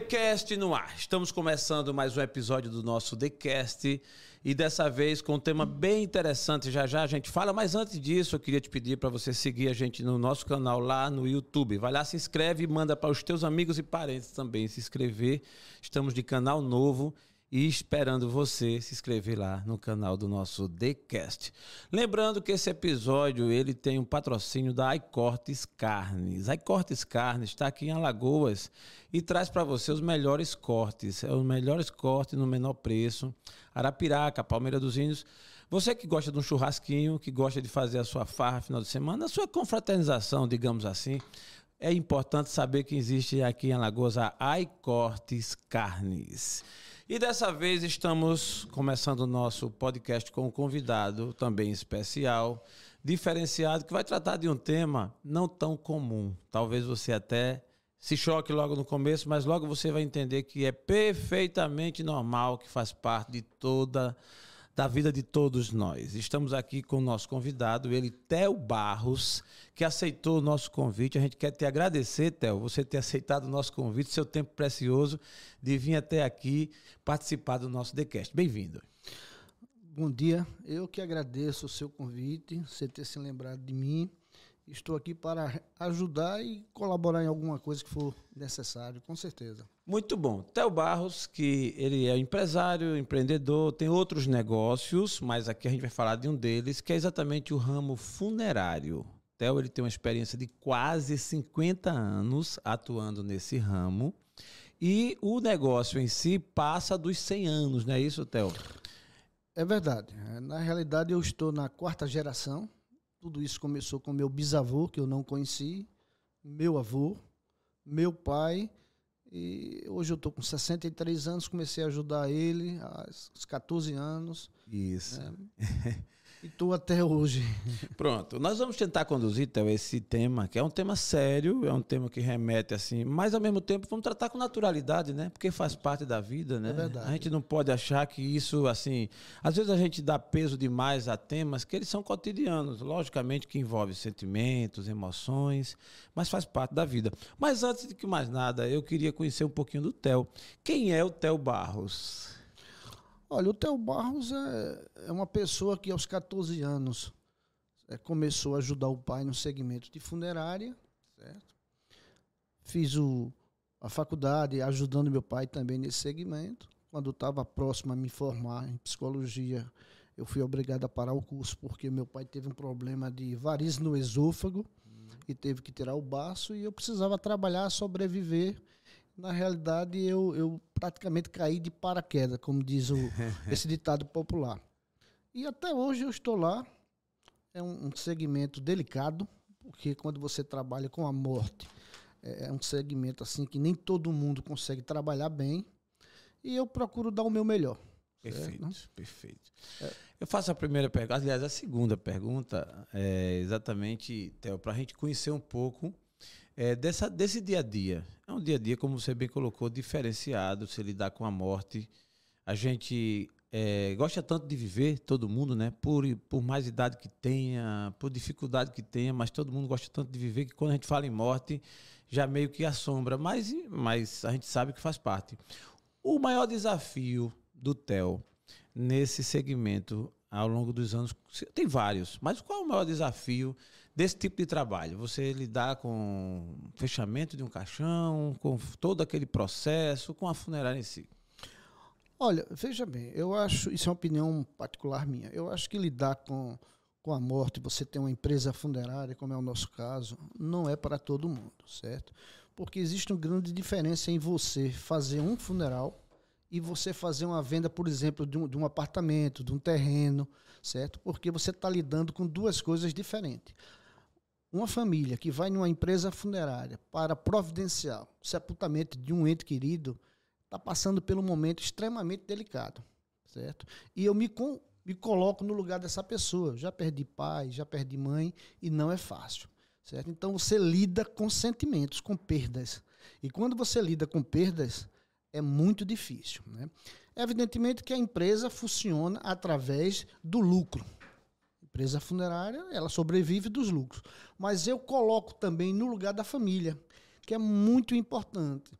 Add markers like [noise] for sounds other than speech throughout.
TheCast no ar. Estamos começando mais um episódio do nosso TheCast e dessa vez com um tema bem interessante. Já já a gente fala, mas antes disso eu queria te pedir para você seguir a gente no nosso canal lá no YouTube. Vai lá, se inscreve e manda para os teus amigos e parentes também se inscrever. Estamos de canal novo e esperando você se inscrever lá no canal do nosso TheCast. Lembrando que esse episódio ele tem um patrocínio da iCortes Carnes. A iCortes Carnes está aqui em Alagoas e traz para você os melhores cortes, é os melhores cortes no menor preço. Arapiraca, Palmeira dos Índios. Você que gosta de um churrasquinho, que gosta de fazer a sua farra final de semana, a sua confraternização, digamos assim, é importante saber que existe aqui em Alagoas a iCortes Carnes. E dessa vez estamos começando o nosso podcast com um convidado também especial, diferenciado, que vai tratar de um tema não tão comum. Talvez você até se choque logo no começo, mas logo você vai entender que é perfeitamente normal, que faz parte de toda da vida de todos nós. Estamos aqui com o nosso convidado, ele, Theo Barros, que aceitou o nosso convite. A gente quer te agradecer, Theo, você ter aceitado o nosso convite, seu tempo precioso de vir até aqui participar do nosso TheCast. Bem-vindo. Bom dia, eu que agradeço o seu convite, você ter se lembrado de mim. Estou aqui para ajudar e colaborar em alguma coisa que for necessário, com certeza. Muito bom. Theo Barros, que ele é empresário, empreendedor, tem outros negócios, mas aqui a gente vai falar de um deles, que é exatamente o ramo funerário. Theo ele tem uma experiência de quase 50 anos atuando nesse ramo. E o negócio em si passa dos 100 anos, não é isso, Theo? É verdade. Na realidade, eu estou na quarta geração tudo isso começou com meu bisavô, que eu não conheci, meu avô, meu pai. E hoje eu estou com 63 anos, comecei a ajudar ele aos 14 anos. Isso. É, [laughs] E estou até hoje. [laughs] Pronto. Nós vamos tentar conduzir, Théo, esse tema, que é um tema sério, é um tema que remete assim, mas ao mesmo tempo vamos tratar com naturalidade, né? Porque faz parte da vida, né? É verdade. A gente não pode achar que isso, assim. Às vezes a gente dá peso demais a temas que eles são cotidianos, logicamente que envolve sentimentos, emoções, mas faz parte da vida. Mas antes de que mais nada, eu queria conhecer um pouquinho do Theo. Quem é o Theo Barros? Olha, o Theo Barros é, é uma pessoa que aos 14 anos é, começou a ajudar o pai no segmento de funerária, certo? Fiz o, a faculdade ajudando meu pai também nesse segmento. Quando estava próximo a me formar em psicologia, eu fui obrigado a parar o curso porque meu pai teve um problema de varizes no esôfago e teve que tirar o baço e eu precisava trabalhar, sobreviver. Na realidade, eu, eu praticamente caí de paraquedas, como diz o, [laughs] esse ditado popular. E até hoje eu estou lá. É um, um segmento delicado, porque quando você trabalha com a morte, é, é um segmento assim que nem todo mundo consegue trabalhar bem. E eu procuro dar o meu melhor. Perfeito, perfeito. Eu faço a primeira pergunta, aliás, a segunda pergunta é exatamente, Theo, para a gente conhecer um pouco é, dessa, desse dia a dia. É um dia a dia, como você bem colocou, diferenciado, se lidar com a morte. A gente é, gosta tanto de viver, todo mundo, né? Por, por mais idade que tenha, por dificuldade que tenha, mas todo mundo gosta tanto de viver que quando a gente fala em morte, já meio que assombra, mas, mas a gente sabe que faz parte. O maior desafio do Theo nesse segmento ao longo dos anos, tem vários, mas qual é o maior desafio desse tipo de trabalho? Você lidar com fechamento de um caixão, com todo aquele processo, com a funerária em si? Olha, veja bem, eu acho, isso é uma opinião particular minha, eu acho que lidar com, com a morte, você ter uma empresa funerária, como é o nosso caso, não é para todo mundo, certo? Porque existe uma grande diferença em você fazer um funeral e você fazer uma venda, por exemplo, de um, de um apartamento, de um terreno, certo? Porque você está lidando com duas coisas diferentes. Uma família que vai numa empresa funerária para providenciar o sepultamento de um ente querido está passando um momento extremamente delicado, certo? E eu me, com, me coloco no lugar dessa pessoa. Já perdi pai, já perdi mãe e não é fácil, certo? Então você lida com sentimentos, com perdas. E quando você lida com perdas, é muito difícil. Né? Evidentemente que a empresa funciona através do lucro. Empresa funerária, ela sobrevive dos lucros. Mas eu coloco também no lugar da família, que é muito importante.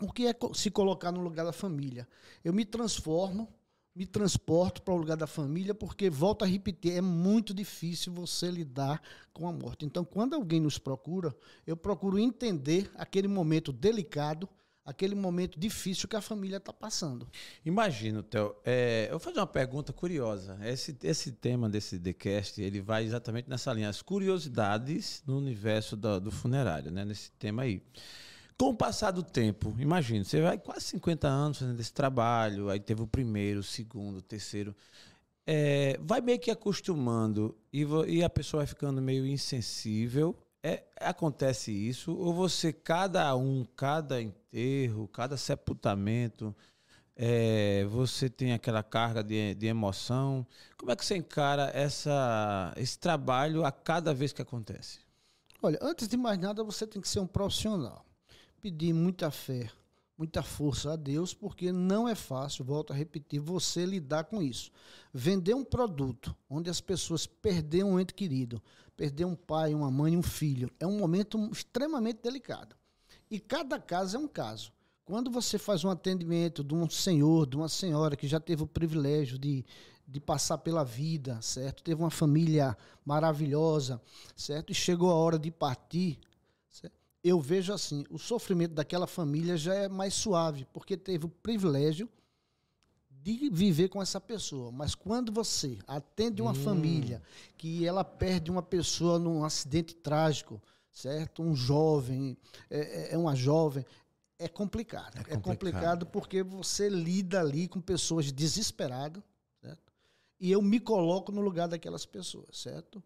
O que é se colocar no lugar da família? Eu me transformo, me transporto para o lugar da família, porque, volto a repetir, é muito difícil você lidar com a morte. Então, quando alguém nos procura, eu procuro entender aquele momento delicado, aquele momento difícil que a família está passando. Imagino, Theo. É, eu vou fazer uma pergunta curiosa. Esse, esse tema desse TheCast, ele vai exatamente nessa linha. As curiosidades no universo do, do funerário, né? Nesse tema aí. Com o passar do tempo, imagina, você vai quase 50 anos fazendo esse trabalho, aí teve o primeiro, o segundo, o terceiro. É, vai meio que acostumando e, e, a pessoa vai ficando meio insensível. É, acontece isso? Ou você, cada um, cada enterro, cada sepultamento, é, você tem aquela carga de, de emoção? Como é que você encara essa, esse trabalho a cada vez que acontece? Olha, antes de mais nada, você tem que ser um profissional pedir muita fé, muita força a Deus, porque não é fácil, volto a repetir, você lidar com isso. Vender um produto onde as pessoas perderam um ente querido, perder um pai, uma mãe, um filho, é um momento extremamente delicado. E cada caso é um caso. Quando você faz um atendimento de um senhor, de uma senhora que já teve o privilégio de, de passar pela vida, certo? Teve uma família maravilhosa, certo? E chegou a hora de partir, eu vejo assim, o sofrimento daquela família já é mais suave, porque teve o privilégio de viver com essa pessoa. Mas quando você atende uma hum. família que ela perde uma pessoa num acidente trágico, certo? Um jovem, é, é, é uma jovem, é complicado. É complicado. é complicado. porque você lida ali com pessoas desesperadas, certo? E eu me coloco no lugar daquelas pessoas, certo?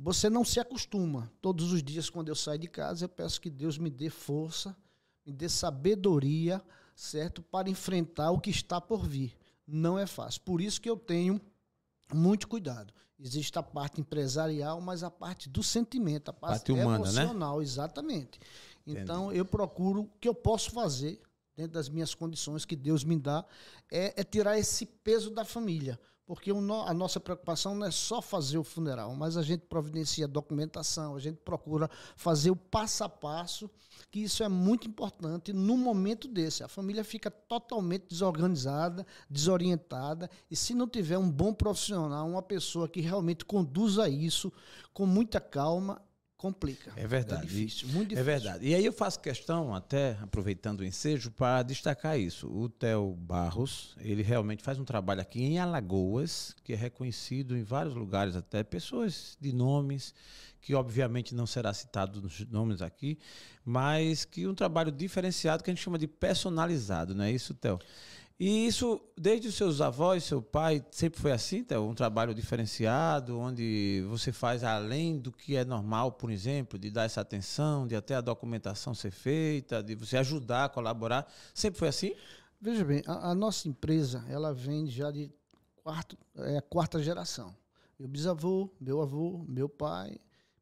você não se acostuma. Todos os dias, quando eu saio de casa, eu peço que Deus me dê força, me dê sabedoria, certo? Para enfrentar o que está por vir. Não é fácil. Por isso que eu tenho muito cuidado. Existe a parte empresarial, mas a parte do sentimento, a parte, parte humana, né? emocional, né? exatamente. Então, Entendi. eu procuro o que eu posso fazer dentro das minhas condições que Deus me dá é, é tirar esse peso da família porque a nossa preocupação não é só fazer o funeral, mas a gente providencia documentação, a gente procura fazer o passo a passo, que isso é muito importante no momento desse. A família fica totalmente desorganizada, desorientada, e se não tiver um bom profissional, uma pessoa que realmente conduza isso com muita calma, complica. É verdade. É difícil, muito difícil. É verdade. E aí eu faço questão, até aproveitando o ensejo, para destacar isso. O Theo Barros, ele realmente faz um trabalho aqui em Alagoas, que é reconhecido em vários lugares, até pessoas de nomes, que obviamente não será citado nos nomes aqui, mas que um trabalho diferenciado que a gente chama de personalizado, não é isso, Theo? E isso, desde os seus avós, seu pai, sempre foi assim, tá? um trabalho diferenciado, onde você faz além do que é normal, por exemplo, de dar essa atenção, de até a documentação ser feita, de você ajudar, colaborar. Sempre foi assim? Veja bem, a, a nossa empresa, ela vem já de quarto, é, quarta geração. Meu bisavô, meu avô, meu pai,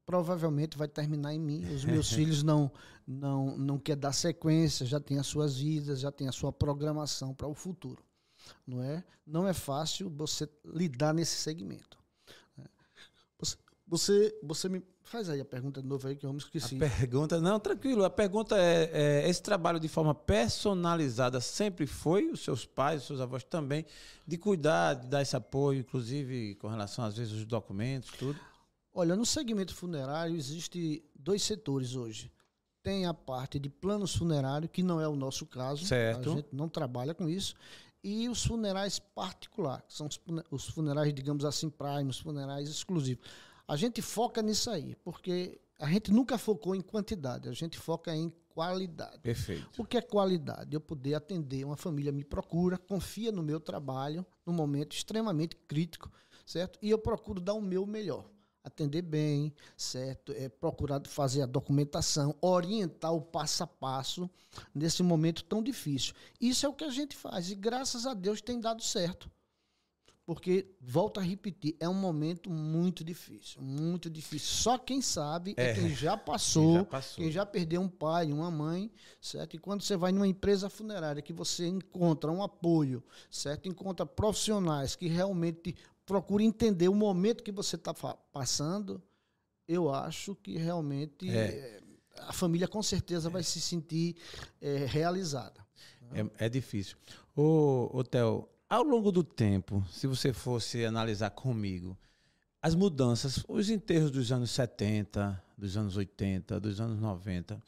provavelmente vai terminar em mim. Os [laughs] meus filhos não não não quer dar sequência, já tem as suas vidas, já tem a sua programação para o futuro, não é? Não é fácil você lidar nesse segmento. Né? Você você, você me faz aí a pergunta de novo aí que eu me esqueci. A pergunta não tranquilo. A pergunta é, é esse trabalho de forma personalizada sempre foi os seus pais, os seus avós também de cuidar, de dar esse apoio, inclusive com relação às vezes os documentos, tudo. Olha, no segmento funerário existe dois setores hoje. Tem a parte de planos funerários, que não é o nosso caso. Certo. A gente não trabalha com isso. E os funerais particulares, que são os funerais, digamos assim, prime, os funerais exclusivos. A gente foca nisso aí, porque a gente nunca focou em quantidade, a gente foca em qualidade. Perfeito. O que é qualidade? Eu poder atender, uma família me procura, confia no meu trabalho, num momento extremamente crítico, certo? E eu procuro dar o meu melhor atender bem, certo? É, procurar fazer a documentação, orientar o passo a passo nesse momento tão difícil. Isso é o que a gente faz e graças a Deus tem dado certo. Porque, volto a repetir, é um momento muito difícil, muito difícil. Só quem sabe é, é quem, já passou, quem já passou, quem já perdeu um pai, uma mãe, certo? E quando você vai numa empresa funerária que você encontra um apoio, certo? Encontra profissionais que realmente procure entender o momento que você está passando, eu acho que realmente é. a família com certeza vai se sentir é, realizada. É, é, difícil. Ô, ô Theo, ao longo do tempo, se você fosse analisar comigo, as mudanças, os enterros dos anos 70, dos anos 80, dos anos 90,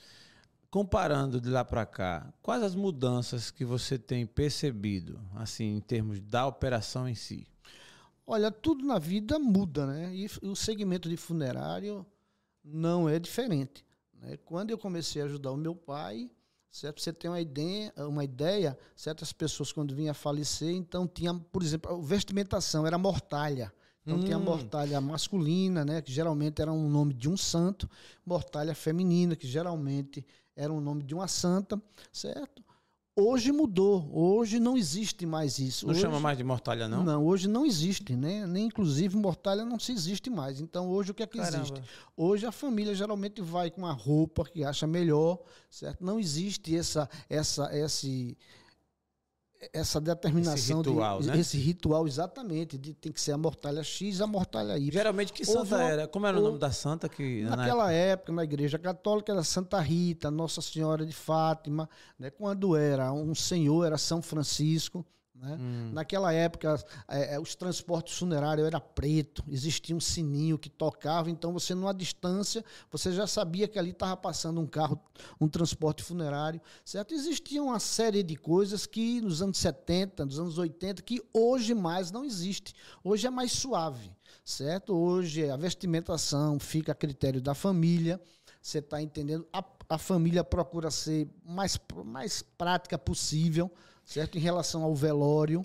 comparando de lá para cá, quais as mudanças que você tem percebido, assim, em termos da operação em si? Olha, tudo na vida muda, né? E o segmento de funerário não é diferente. Né? Quando eu comecei a ajudar o meu pai, certo? Você tem uma ideia, uma ideia, certas pessoas quando vinham a falecer, então tinha, por exemplo, a vestimentação era mortalha. Então hum. tinha mortalha masculina, né, que geralmente era um nome de um santo, mortalha feminina, que geralmente era um nome de uma santa, certo? Hoje mudou, hoje não existe mais isso. Não hoje, chama mais de mortalha, não? Não, hoje não existe, né? Nem inclusive mortalha não se existe mais. Então hoje o que é que Caramba. existe? Hoje a família geralmente vai com uma roupa que acha melhor, certo? Não existe essa, essa, esse, essa determinação esse ritual, de, né? esse ritual exatamente de tem que ser a mortalha X a mortalha Y. Geralmente que santa uma, era? Como era o nome da santa que naquela na época? época na igreja católica era Santa Rita, Nossa Senhora de Fátima, né? Quando era um senhor era São Francisco, né? Hum. Naquela época, é, é, os transportes funerários era preto, existia um sininho que tocava, então você, numa distância, você já sabia que ali estava passando um carro, um transporte funerário, certo? Existia uma série de coisas que nos anos 70, nos anos 80, que hoje mais não existe. Hoje é mais suave, certo? Hoje a vestimentação fica a critério da família, você está entendendo? A, a família procura ser mais, mais prática possível, certo? Em relação ao velório.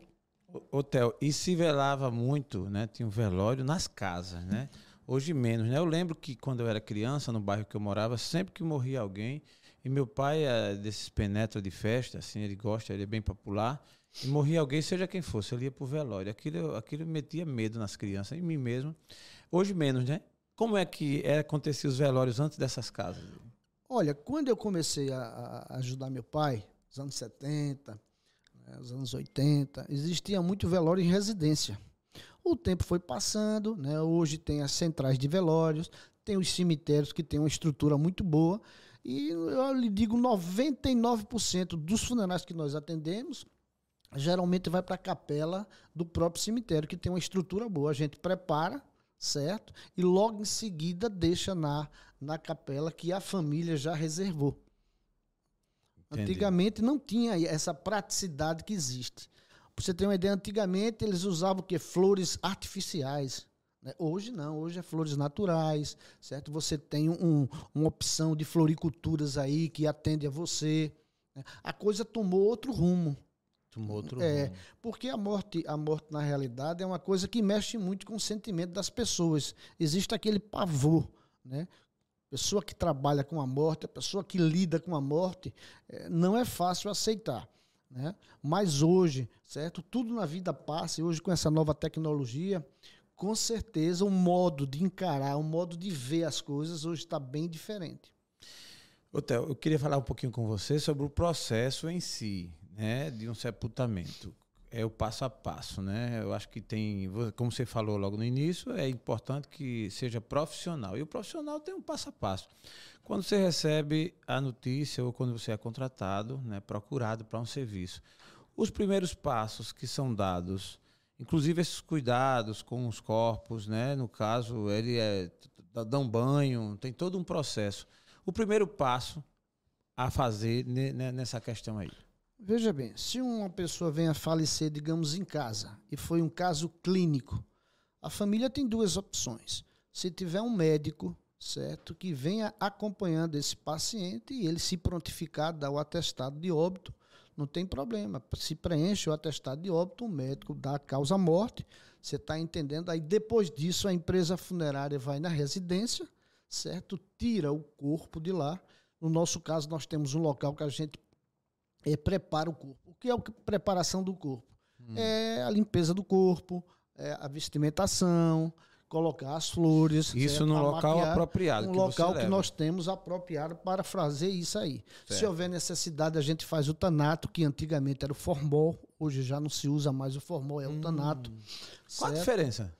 Hotel, e se velava muito, né? Tinha um velório nas casas, né? Hoje menos, né? Eu lembro que quando eu era criança, no bairro que eu morava, sempre que morria alguém, e meu pai é desses penetra de festa, assim, ele gosta, ele é bem popular, e morria alguém, seja quem fosse, ele ia pro velório. Aquilo, aquilo metia medo nas crianças, em mim mesmo. Hoje menos, né? Como é que é, acontecia os velórios antes dessas casas? Olha, quando eu comecei a, a ajudar meu pai, nos anos 70, nos anos 80, existia muito velório em residência. O tempo foi passando, né? hoje tem as centrais de velórios, tem os cemitérios que têm uma estrutura muito boa, e eu lhe digo, 99% dos funerais que nós atendemos geralmente vai para a capela do próprio cemitério, que tem uma estrutura boa. A gente prepara, certo? E logo em seguida deixa na, na capela que a família já reservou. Entendi. Antigamente não tinha essa praticidade que existe. Pra você ter uma ideia, antigamente eles usavam o quê? Flores artificiais. Né? Hoje não, hoje é flores naturais, certo? Você tem um, uma opção de floriculturas aí que atende a você. Né? A coisa tomou outro rumo. Tomou outro é, rumo. Porque a morte, a morte, na realidade, é uma coisa que mexe muito com o sentimento das pessoas. Existe aquele pavor, né? Pessoa que trabalha com a morte, a pessoa que lida com a morte, é, não é fácil aceitar. Né? Mas hoje, certo? Tudo na vida passa, e hoje com essa nova tecnologia, com certeza o modo de encarar, o modo de ver as coisas hoje está bem diferente. Otel, eu queria falar um pouquinho com você sobre o processo em si, né, de um sepultamento é o passo a passo, né? Eu acho que tem, como você falou logo no início, é importante que seja profissional. E o profissional tem um passo a passo. Quando você recebe a notícia ou quando você é contratado, né, procurado para um serviço, os primeiros passos que são dados, inclusive esses cuidados com os corpos, né? No caso, ele é dá um banho, tem todo um processo. O primeiro passo a fazer nessa questão aí. Veja bem, se uma pessoa vem a falecer, digamos, em casa, e foi um caso clínico, a família tem duas opções. Se tiver um médico, certo, que venha acompanhando esse paciente e ele se prontificar, dar o atestado de óbito, não tem problema. Se preenche o atestado de óbito, o médico dá a causa morte, você está entendendo? Aí depois disso, a empresa funerária vai na residência, certo? Tira o corpo de lá. No nosso caso, nós temos um local que a gente é, prepara o corpo. O que é a preparação do corpo? Hum. É a limpeza do corpo, é a vestimentação, colocar as flores. Isso certo? no local maquiar, apropriado. Um local que nós temos apropriado para fazer isso aí. Certo. Se houver necessidade, a gente faz o tanato, que antigamente era o formol, hoje já não se usa mais o formol, é o hum. tanato. Qual a diferença?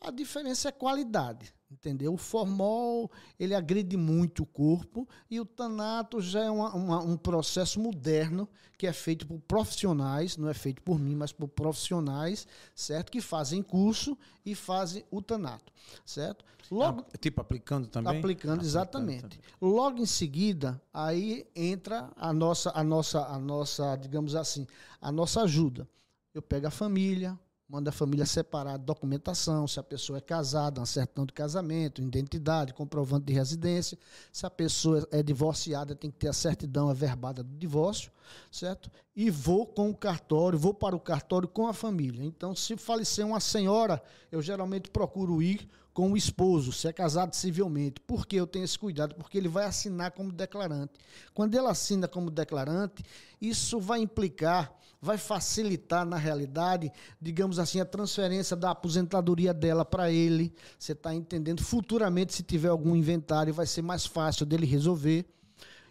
A diferença é qualidade. Entendeu? O formol, ele agride muito o corpo e o tanato já é uma, uma, um processo moderno que é feito por profissionais, não é feito por mim, mas por profissionais, certo? Que fazem curso e fazem o tanato, certo? Logo, ah, tipo aplicando também? Aplicando, aplicando exatamente. Também. Logo em seguida, aí entra a nossa, a nossa, a nossa, digamos assim, a nossa ajuda. Eu pego a família, manda a família separar documentação, se a pessoa é casada, um certidão de casamento, identidade, comprovante de residência. Se a pessoa é divorciada, tem que ter a certidão averbada do divórcio, certo? E vou com o cartório, vou para o cartório com a família. Então, se falecer uma senhora, eu geralmente procuro ir com o esposo, se é casado civilmente. Por que eu tenho esse cuidado? Porque ele vai assinar como declarante. Quando ele assina como declarante, isso vai implicar, vai facilitar, na realidade, digamos assim, a transferência da aposentadoria dela para ele. Você está entendendo? Futuramente, se tiver algum inventário, vai ser mais fácil dele resolver.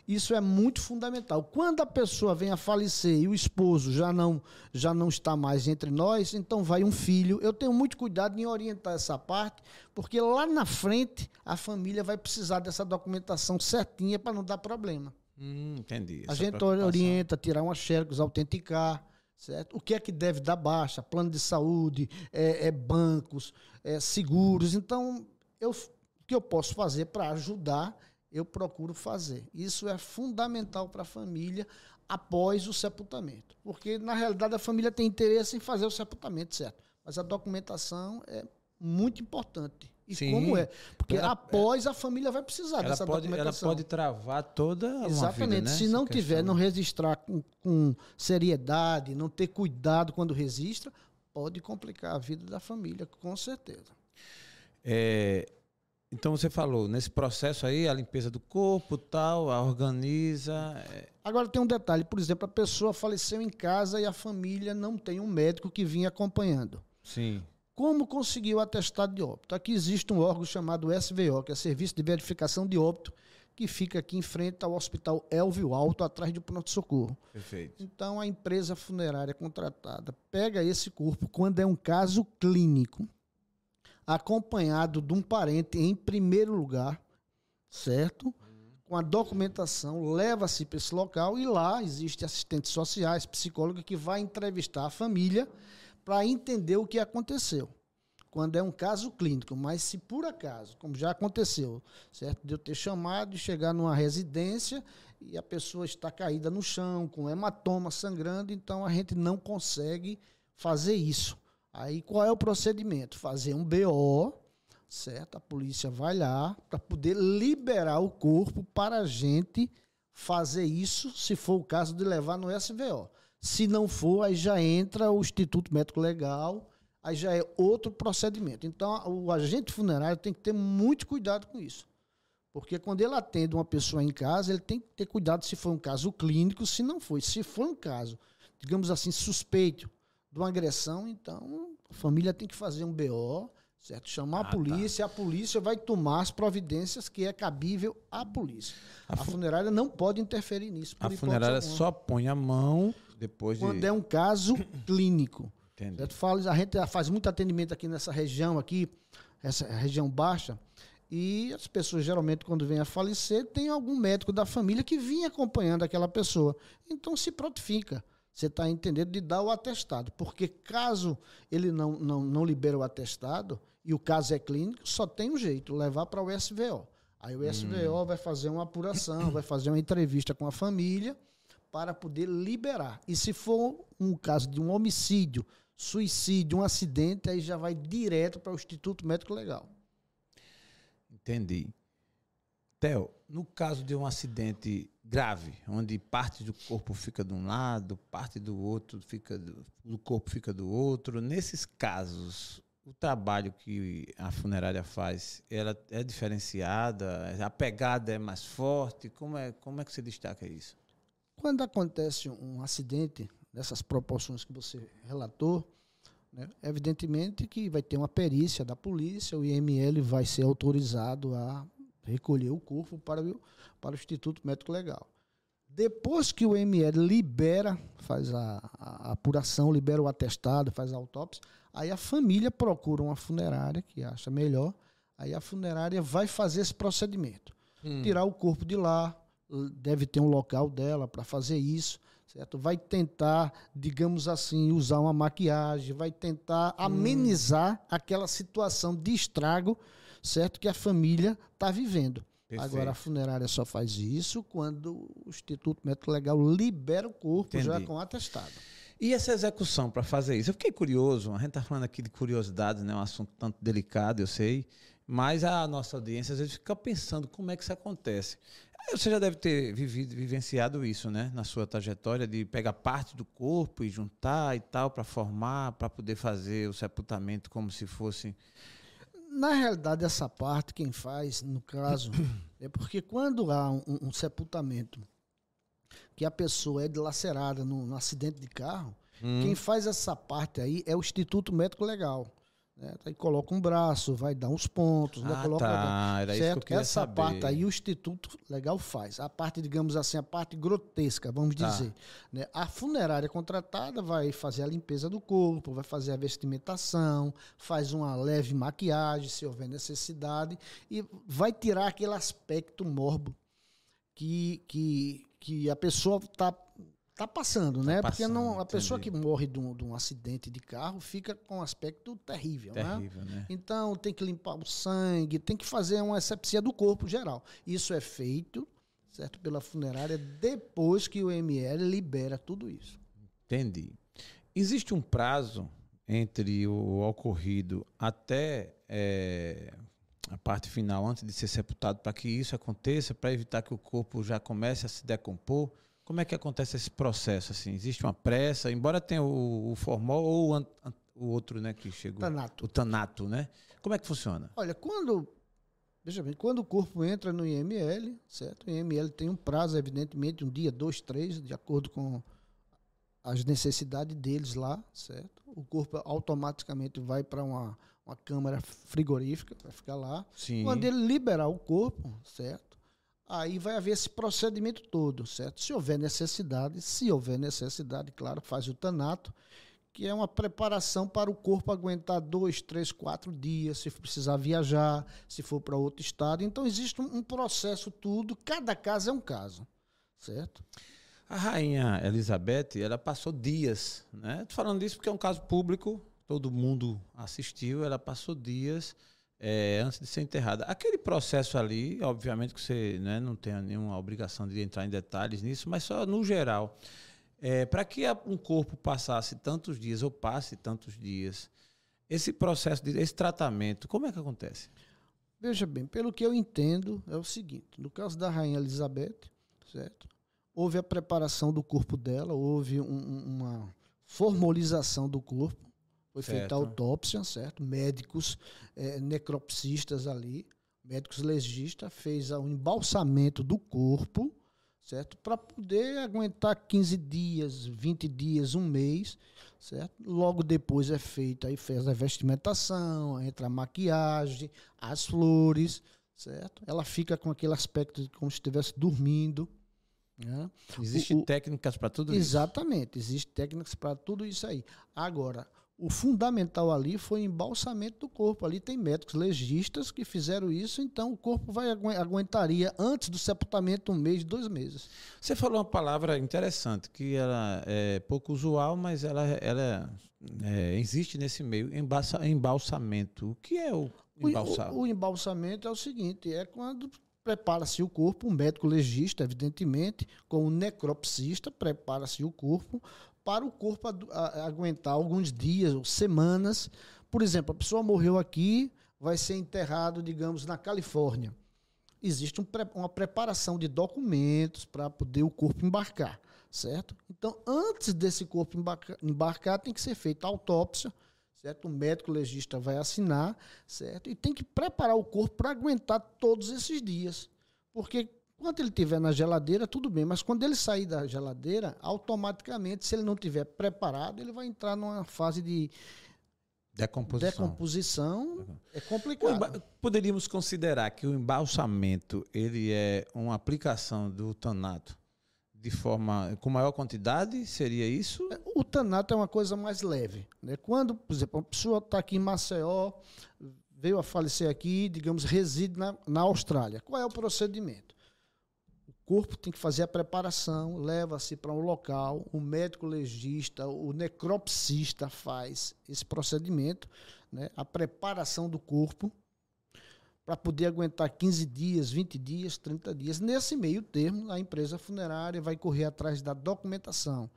Isso é muito fundamental. Quando a pessoa vem a falecer e o esposo já não, já não está mais entre nós, então vai um filho. Eu tenho muito cuidado em orientar essa parte, porque lá na frente a família vai precisar dessa documentação certinha para não dar problema. Hum, entendi. A gente orienta, tirar uma xerox, autenticar. Certo? O que é que deve dar baixa? Plano de saúde, é, é bancos, é, seguros. Então, eu, o que eu posso fazer para ajudar eu procuro fazer. Isso é fundamental para a família após o sepultamento. Porque, na realidade, a família tem interesse em fazer o sepultamento, certo? Mas a documentação é muito importante. E Sim. como é? Porque ela, após a família vai precisar dessa pode, documentação. Ela pode travar toda a Exatamente. Vida, né? Se não tiver, não registrar com, com seriedade, não ter cuidado quando registra, pode complicar a vida da família, com certeza. É, então você falou, nesse processo aí, a limpeza do corpo, tal, a organiza. É... Agora tem um detalhe, por exemplo, a pessoa faleceu em casa e a família não tem um médico que vinha acompanhando. Sim. Como conseguiu o atestado de óbito? Aqui existe um órgão chamado SVO, que é Serviço de Verificação de Óbito, que fica aqui em frente ao Hospital Elvio Alto, atrás do pronto-socorro. Perfeito. Então a empresa funerária contratada pega esse corpo quando é um caso clínico acompanhado de um parente em primeiro lugar, certo? Com a documentação, leva-se para esse local e lá existe assistentes sociais, psicólogo que vai entrevistar a família para entender o que aconteceu. Quando é um caso clínico, mas se por acaso, como já aconteceu, certo? De eu ter chamado e chegar numa residência e a pessoa está caída no chão, com hematoma sangrando, então a gente não consegue fazer isso. Aí qual é o procedimento? Fazer um BO, certo? A polícia vai lá para poder liberar o corpo para a gente fazer isso, se for o caso de levar no SVO. Se não for, aí já entra o Instituto Médico Legal, aí já é outro procedimento. Então, o agente funerário tem que ter muito cuidado com isso. Porque quando ele atende uma pessoa em casa, ele tem que ter cuidado se for um caso clínico, se não foi. Se for um caso, digamos assim, suspeito, de uma agressão, então a família tem que fazer um BO, certo? Chamar ah, a tá. polícia, tá. a polícia vai tomar as providências que é cabível à polícia. A, a funerária não pode interferir nisso. a funerária só põe a mão depois de... Quando é um caso [coughs] clínico. Certo? Fala, a gente faz muito atendimento aqui nessa região aqui, essa região baixa, e as pessoas geralmente quando vêm a falecer tem algum médico da família que vinha acompanhando aquela pessoa. Então se prontifica. Você está entendendo de dar o atestado. Porque caso ele não, não, não libere o atestado e o caso é clínico, só tem um jeito, levar para o SVO. Aí o SVO hum. vai fazer uma apuração, vai fazer uma entrevista com a família para poder liberar. E se for um caso de um homicídio, suicídio, um acidente, aí já vai direto para o Instituto Médico Legal. Entendi. Theo, no caso de um acidente grave, onde parte do corpo fica de um lado, parte do outro fica do, corpo fica do outro, nesses casos, o trabalho que a funerária faz, ela é diferenciada, a pegada é mais forte, como é como é que você destaca isso? Quando acontece um acidente dessas proporções que você relatou, né, evidentemente que vai ter uma perícia da polícia, o IML vai ser autorizado a recolher o corpo para o, para o Instituto Médico Legal. Depois que o ML libera, faz a, a, apuração, libera o atestado, faz a autópsia, aí a família procura uma funerária que acha melhor, Aí a funerária vai fazer esse procedimento. Hum. Tirar o corpo de lá, deve ter um local dela para fazer isso, certo? Vai tentar, digamos assim, usar uma maquiagem, vai tentar hum. amenizar aquela situação de estrago, certo? Que a família está vivendo. Perfeito. Agora, a funerária só faz isso quando o Instituto Médico Legal libera o corpo Entendi. já com atestado. E essa execução para fazer isso? Eu fiquei curioso, a gente está falando aqui de curiosidade, né? um assunto tanto delicado, eu sei, mas a nossa audiência às vezes fica pensando como é que isso acontece. Você já deve ter vivido, vivenciado isso, né? Na sua trajetória de pegar parte do corpo e juntar e tal para formar, para poder fazer o sepultamento como se fosse na realidade, essa parte, quem faz, no caso, é porque quando há um, um sepultamento que a pessoa é dilacerada no, no acidente de carro, hum. quem faz essa parte aí é o Instituto Médico Legal. Né? Aí coloca um braço, vai dar uns pontos, né? ah, coloca. Tá. Era certo? Isso que eu queria Essa saber. parte aí o Instituto Legal faz. A parte, digamos assim, a parte grotesca, vamos tá. dizer. Né? A funerária contratada vai fazer a limpeza do corpo, vai fazer a vestimentação, faz uma leve maquiagem, se houver necessidade, e vai tirar aquele aspecto morbo que, que, que a pessoa está Tá passando, tá né? Passando, Porque não, a pessoa que morre de um, de um, acidente de carro fica com um aspecto terrível, né? terrível né? né? Então tem que limpar o sangue, tem que fazer uma asepsia do corpo geral. Isso é feito, certo, pela funerária depois que o ML libera tudo isso. Entendi. Existe um prazo entre o ocorrido até é, a parte final, antes de ser sepultado, para que isso aconteça, para evitar que o corpo já comece a se decompor? Como é que acontece esse processo? Assim? Existe uma pressa, embora tenha o, o formol ou o, o, outro né, que chegou? Tanato. O tanato, né? Como é que funciona? Olha, quando. Veja bem, quando o corpo entra no IML, certo? O IML tem um prazo, evidentemente, um dia, dois, três, de acordo com as necessidades deles lá, certo? O corpo automaticamente vai para uma, uma câmara frigorífica, vai ficar lá. Sim. Quando ele liberar o corpo, certo? Aí vai haver esse procedimento todo, certo? Se houver necessidade, se houver necessidade, claro, faz o tanato, que é uma preparação para o corpo aguentar dois, três, quatro dias, se precisar viajar, se for para outro estado. Então existe um, processo tudo, cada caso é um caso, certo? A rainha Elizabeth, ela passou dias, né? Tô falando disso porque é um caso público, todo mundo assistiu, ela passou dias é, antes de ser enterrada. Aquele processo ali, obviamente que você né, não tem nenhuma obrigação de entrar em detalhes nisso, mas só no geral. É, Para que um corpo passasse tantos dias ou passe tantos dias, esse processo, de, esse tratamento, como é que acontece? Veja bem, pelo que eu entendo, é o seguinte: no caso da Rainha Elizabeth, certo? Houve a preparação do corpo dela, houve um, uma formalização do corpo, foi certo. feita a autópsia, certo? Médicos é, necropsistas ali, médicos legistas, fez o embalsamento do corpo, certo? Para poder aguentar 15 dias, 20 dias, um mês, certo? Logo depois é feita, aí fez a vestimentação, entra a maquiagem, as flores, certo? Ela fica com aquele aspecto de como se estivesse dormindo. Né? Existem técnicas para tudo isso? Exatamente, existem técnicas para tudo isso aí. Agora, o fundamental ali foi o embalsamento do corpo. Ali tem médicos legistas que fizeram isso, então o corpo vai aguentaria antes do sepultamento um mês, dois meses. Você falou uma palavra interessante que ela é pouco usual, mas ela, ela é, existe nesse meio, embalsamento. O que é o embalsamento? O, o, o embalsamento é o seguinte, é quando prepara-se o corpo, um médico legista, evidentemente, com um necropsista, prepara-se o corpo para o corpo aguentar alguns dias ou semanas. Por exemplo, a pessoa morreu aqui, vai ser enterrado, digamos, na Califórnia. Existe um, uma preparação de documentos para poder o corpo embarcar, certo? Então, antes desse corpo embarcar, embarcar, tem que ser feita a autópsia, certo? O médico legista vai assinar, certo? E tem que preparar o corpo para aguentar todos esses dias. Porque quando ele estiver na geladeira, tudo bem, mas quando ele sair da geladeira, automaticamente, se ele não estiver preparado, ele vai entrar numa fase de decomposição. decomposição é complicado. Poderíamos considerar que o embalsamento ele é uma aplicação do tanato de forma com maior quantidade, seria isso? É, o tanato é uma coisa mais leve. Né? Quando, por exemplo, uma pessoa está aqui em Maceió, veio a falecer aqui, digamos, reside na, na Austrália. Qual é o procedimento? Corpo tem que fazer a preparação, leva-se para um local, o médico legista, o necropsista faz esse procedimento, né, a preparação do corpo, para poder aguentar 15 dias, 20 dias, 30 dias. Nesse meio termo, a empresa funerária vai correr atrás da documentação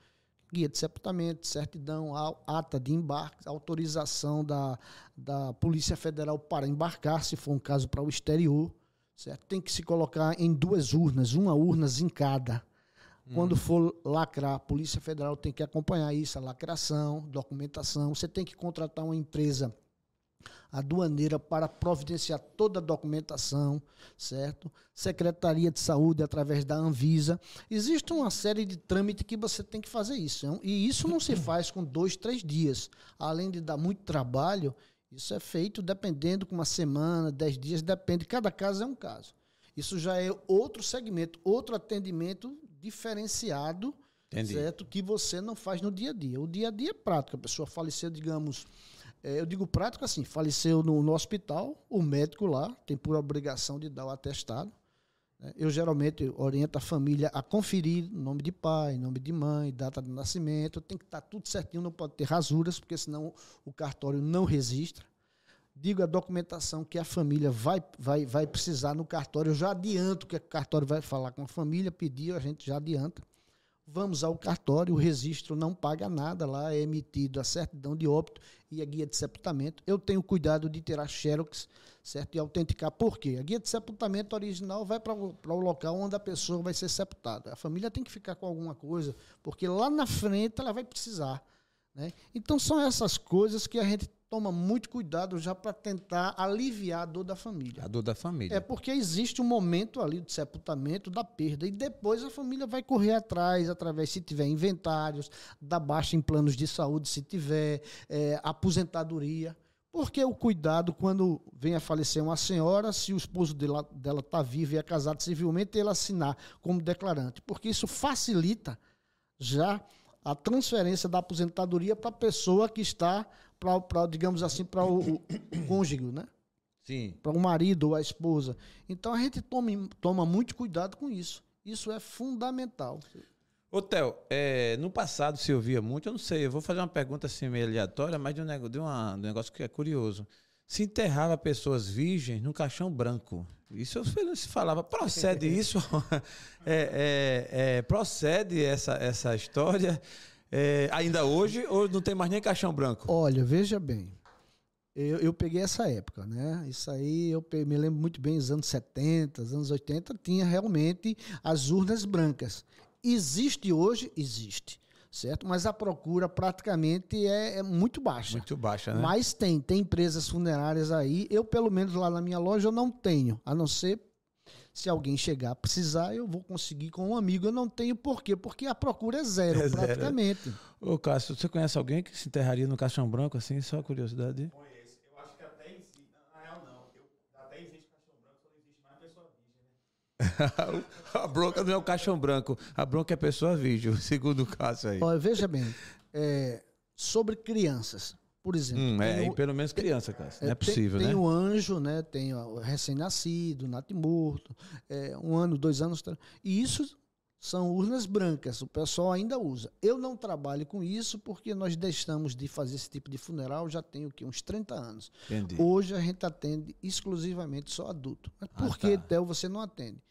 guia de sepultamento, certidão, ata de embarque, autorização da, da Polícia Federal para embarcar, se for um caso para o exterior. Certo? Tem que se colocar em duas urnas, uma urna em cada. Quando hum. for lacrar, a Polícia Federal tem que acompanhar isso, a lacração, documentação. Você tem que contratar uma empresa aduaneira para providenciar toda a documentação, certo? Secretaria de Saúde através da Anvisa. Existe uma série de trâmites que você tem que fazer isso. É e isso não se [clears throat] faz com dois, três dias. Além de dar muito trabalho, isso é feito dependendo com uma semana, dez dias, depende. Cada caso é um caso. Isso já é outro segmento, outro atendimento diferenciado, Entendi. certo? Que você não faz no dia a dia. O dia a dia é prático. A pessoa faleceu, digamos, é, eu digo prático assim, faleceu no, no, hospital, o médico lá tem por obrigação de dar o atestado. Né? Eu geralmente oriento a família a conferir nome de pai, nome de mãe, data de nascimento. Tem que estar tá tudo certinho, não pode ter rasuras, porque senão o cartório não registra. Digo a documentação que a família vai, vai, vai precisar no cartório. Eu já adianto que o cartório vai falar com a família, pedir, a gente já adianta. Vamos ao cartório, o registro não paga nada, lá é emitido a certidão de óbito e a guia de sepultamento. Eu tenho cuidado de tirar xerox, certo? E autenticar. Por quê? A guia de sepultamento original vai para o local onde a pessoa vai ser sepultada. A família tem que ficar com alguma coisa, porque lá na frente ela vai precisar. Né? Então são essas coisas que a gente toma muito cuidado já para tentar aliviar a dor da família. A dor da família. É porque existe um momento ali de sepultamento da perda e depois a família vai correr atrás, através, se tiver inventários, da baixa em planos de saúde, se tiver é, aposentadoria. Porque o cuidado, quando vem a falecer uma senhora, se o esposo dela está vivo e é casado civilmente, ele assinar como declarante. Porque isso facilita já a transferência da aposentadoria para a pessoa que está para, digamos assim, para o, o, [coughs] cônjuge, né? Sim. Para o marido ou a esposa. Então a gente toma, toma muito cuidado com isso. Isso é fundamental. Ô, Theo, é, no passado se ouvia muito, eu não sei, eu vou fazer uma pergunta assim meio aleatória, mas de um, negócio, de, uma, de um negócio que é curioso. Se enterrava pessoas virgens num caixão branco. Isso se falava, procede isso? [laughs] é, é, é, procede essa, essa história? É, ainda hoje ou não tem mais nem caixão branco? Olha, veja bem. Eu, eu peguei essa época, né? Isso aí eu me lembro muito bem, os anos 70, os anos 80, tinha realmente as urnas brancas. Existe hoje? Existe. Certo? Mas a procura praticamente é, é muito baixa. Muito baixa, né? Mas tem, tem empresas funerárias aí. Eu, pelo menos lá na minha loja, eu não tenho, a não ser se alguém chegar a precisar, eu vou conseguir com um amigo. Eu não tenho por quê? Porque a procura é zero, é praticamente. Zero. Ô, Cássio, você conhece alguém que se enterraria no caixão branco assim? Só curiosidade. Conheço. Eu acho que até existe. Na real, não. Eu, até existe caixão branco, só não existe mais pessoa virgem, né? [laughs] a bronca não é o caixão branco. A bronca é a pessoa virgem, segundo o Cássio aí. Olha, veja bem. É, sobre crianças. Por exemplo. Hum, é, o, pelo menos criança, cara. Não é, é possível, tem, né? Tem o anjo, né? Tem o recém-nascido, natimorto, é, um ano, dois anos. E isso são urnas brancas, o pessoal ainda usa. Eu não trabalho com isso porque nós deixamos de fazer esse tipo de funeral já tem o quê? uns 30 anos. Entendi. Hoje a gente atende exclusivamente só adulto. Mas ah, por que, tá. Theo, você não atende?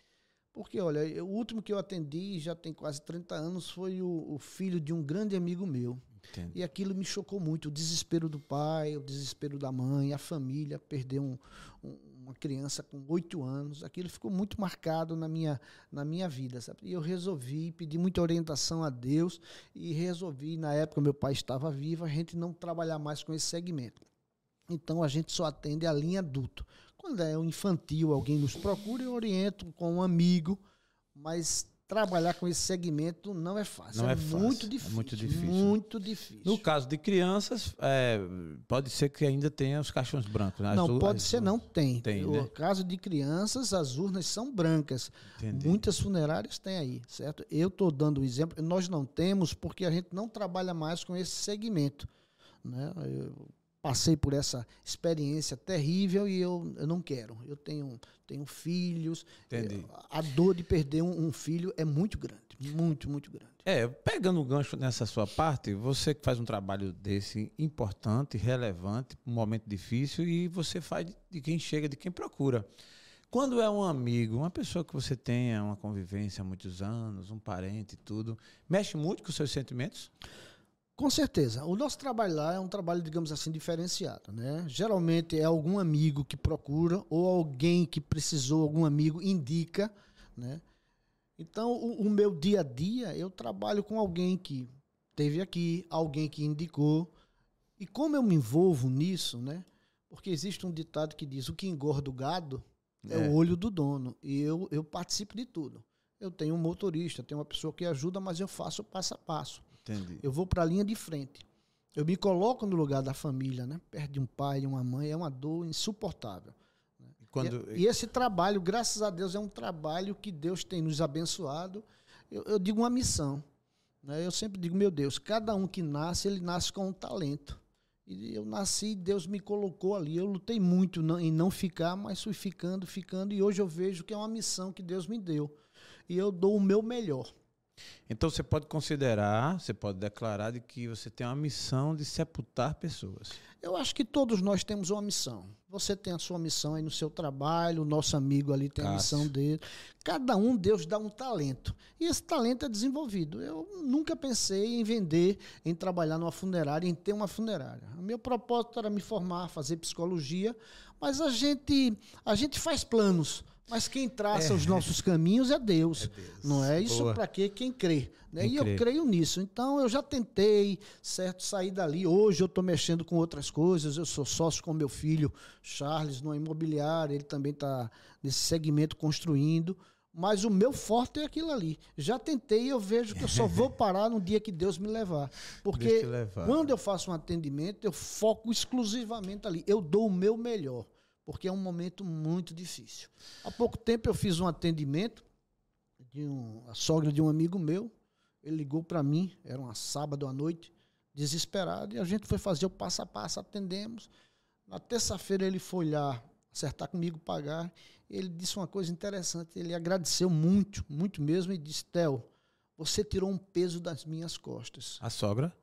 Porque, olha, o último que eu atendi, já tem quase 30 anos, foi o, o filho de um grande amigo meu. Entendo. E aquilo me chocou muito. O desespero do pai, o desespero da mãe, a família, perder um, um, uma criança com oito anos. Aquilo ficou muito marcado na minha, na minha vida. Sabe? E eu resolvi pedir muita orientação a Deus e resolvi, na época meu pai estava vivo, a gente não trabalhar mais com esse segmento. Então a gente só atende a linha adulto. Quando é um infantil, alguém nos procura, eu oriento com um amigo, mas trabalhar com esse segmento não é fácil. Não é, é fácil. muito difícil. É muito difícil. Muito difícil. No caso de crianças, é, pode ser que ainda tenha os caixões brancos. Né? Não, pode ser, não tem. tem no né? caso de crianças, as urnas são brancas. Entendi. Muitas funerárias têm aí, certo? Eu estou dando o exemplo. Nós não temos porque a gente não trabalha mais com esse segmento. Né? Eu, passei por essa experiência terrível e eu, eu não quero. Eu tenho, tenho filhos. Entendi. Eu- a dor de perder um, um filho é muito grande. Muito, muito grande. É, pegando o gancho nessa sua parte, você que faz um trabalho desse importante, relevante, um momento difícil, e você faz de- quem chega, de quem procura. Quando é um amigo, uma pessoa que você tenha uma convivência há muitos anos, um parente e tudo, mexe muito com os seus sentimentos? Com certeza. O nosso trabalho lá é um trabalho, digamos assim, diferenciado. Né? Geralmente é algum amigo que procura ou alguém que precisou, algum amigo indica. Né? Então, o, o meu dia a dia, eu trabalho com alguém que teve aqui, alguém que indicou. E como eu me envolvo nisso, né? Porque existe um ditado que diz: o que engorda o gado é, É. o olho do dono. E eu, eu participo de tudo. Eu tenho um motorista, tenho uma pessoa que ajuda, mas eu faço passo a passo. Entendi. Eu vou para a linha de frente. Eu me coloco no lugar da família, né? Perto de um pai, de uma mãe, é uma dor insuportável. Quando, E, e esse trabalho, graças a Deus, é um trabalho que Deus tem nos abençoado. Eu, eu digo uma missão. Né? Eu sempre digo, meu Deus, cada um que nasce, ele nasce com um talento. E eu nasci, Deus me colocou ali. Eu lutei muito em não ficar, mas fui ficando, ficando. E hoje eu vejo que é uma missão que Deus me deu. E eu dou o meu melhor. Então você pode considerar, você pode declarar de que você tem uma missão de sepultar pessoas. Eu acho que todos nós temos uma missão. Você tem a sua missão aí no seu trabalho, o nosso amigo ali tem a Cássio. missão dele. Cada um, Deus dá um talento. E esse talento é desenvolvido. Eu nunca pensei em vender, em trabalhar numa funerária, em ter uma funerária. O meu propósito era me formar, fazer psicologia, mas a gente, a gente faz planos. Mas quem traça os nossos caminhos é Deus. Não é isso para quê? Quem crê. Né? Quem e eu crê. creio nisso. Então eu já tentei, certo, sair dali. Hoje eu estou mexendo com outras coisas. Eu sou sócio com meu filho Charles numa imobiliária. Ele também está nesse segmento construindo. Mas o meu forte é aquilo ali. Já tentei e eu vejo que eu só vou [laughs] parar no dia que Deus me levar. Deus Porque levar. quando eu faço um atendimento, eu foco exclusivamente ali. Eu dou o meu melhor. Porque é um momento muito difícil. Há pouco tempo eu fiz um atendimento de um, a sogra de um amigo meu. Ele ligou para mim, era uma sábado à noite, desesperado, e a gente foi fazer o passo a passo, atendemos. Na terça-feira ele foi lá acertar comigo, pagar. Ele disse uma coisa interessante, ele agradeceu muito, muito mesmo, e disse, Theo, você tirou um peso das minhas costas. A sogra?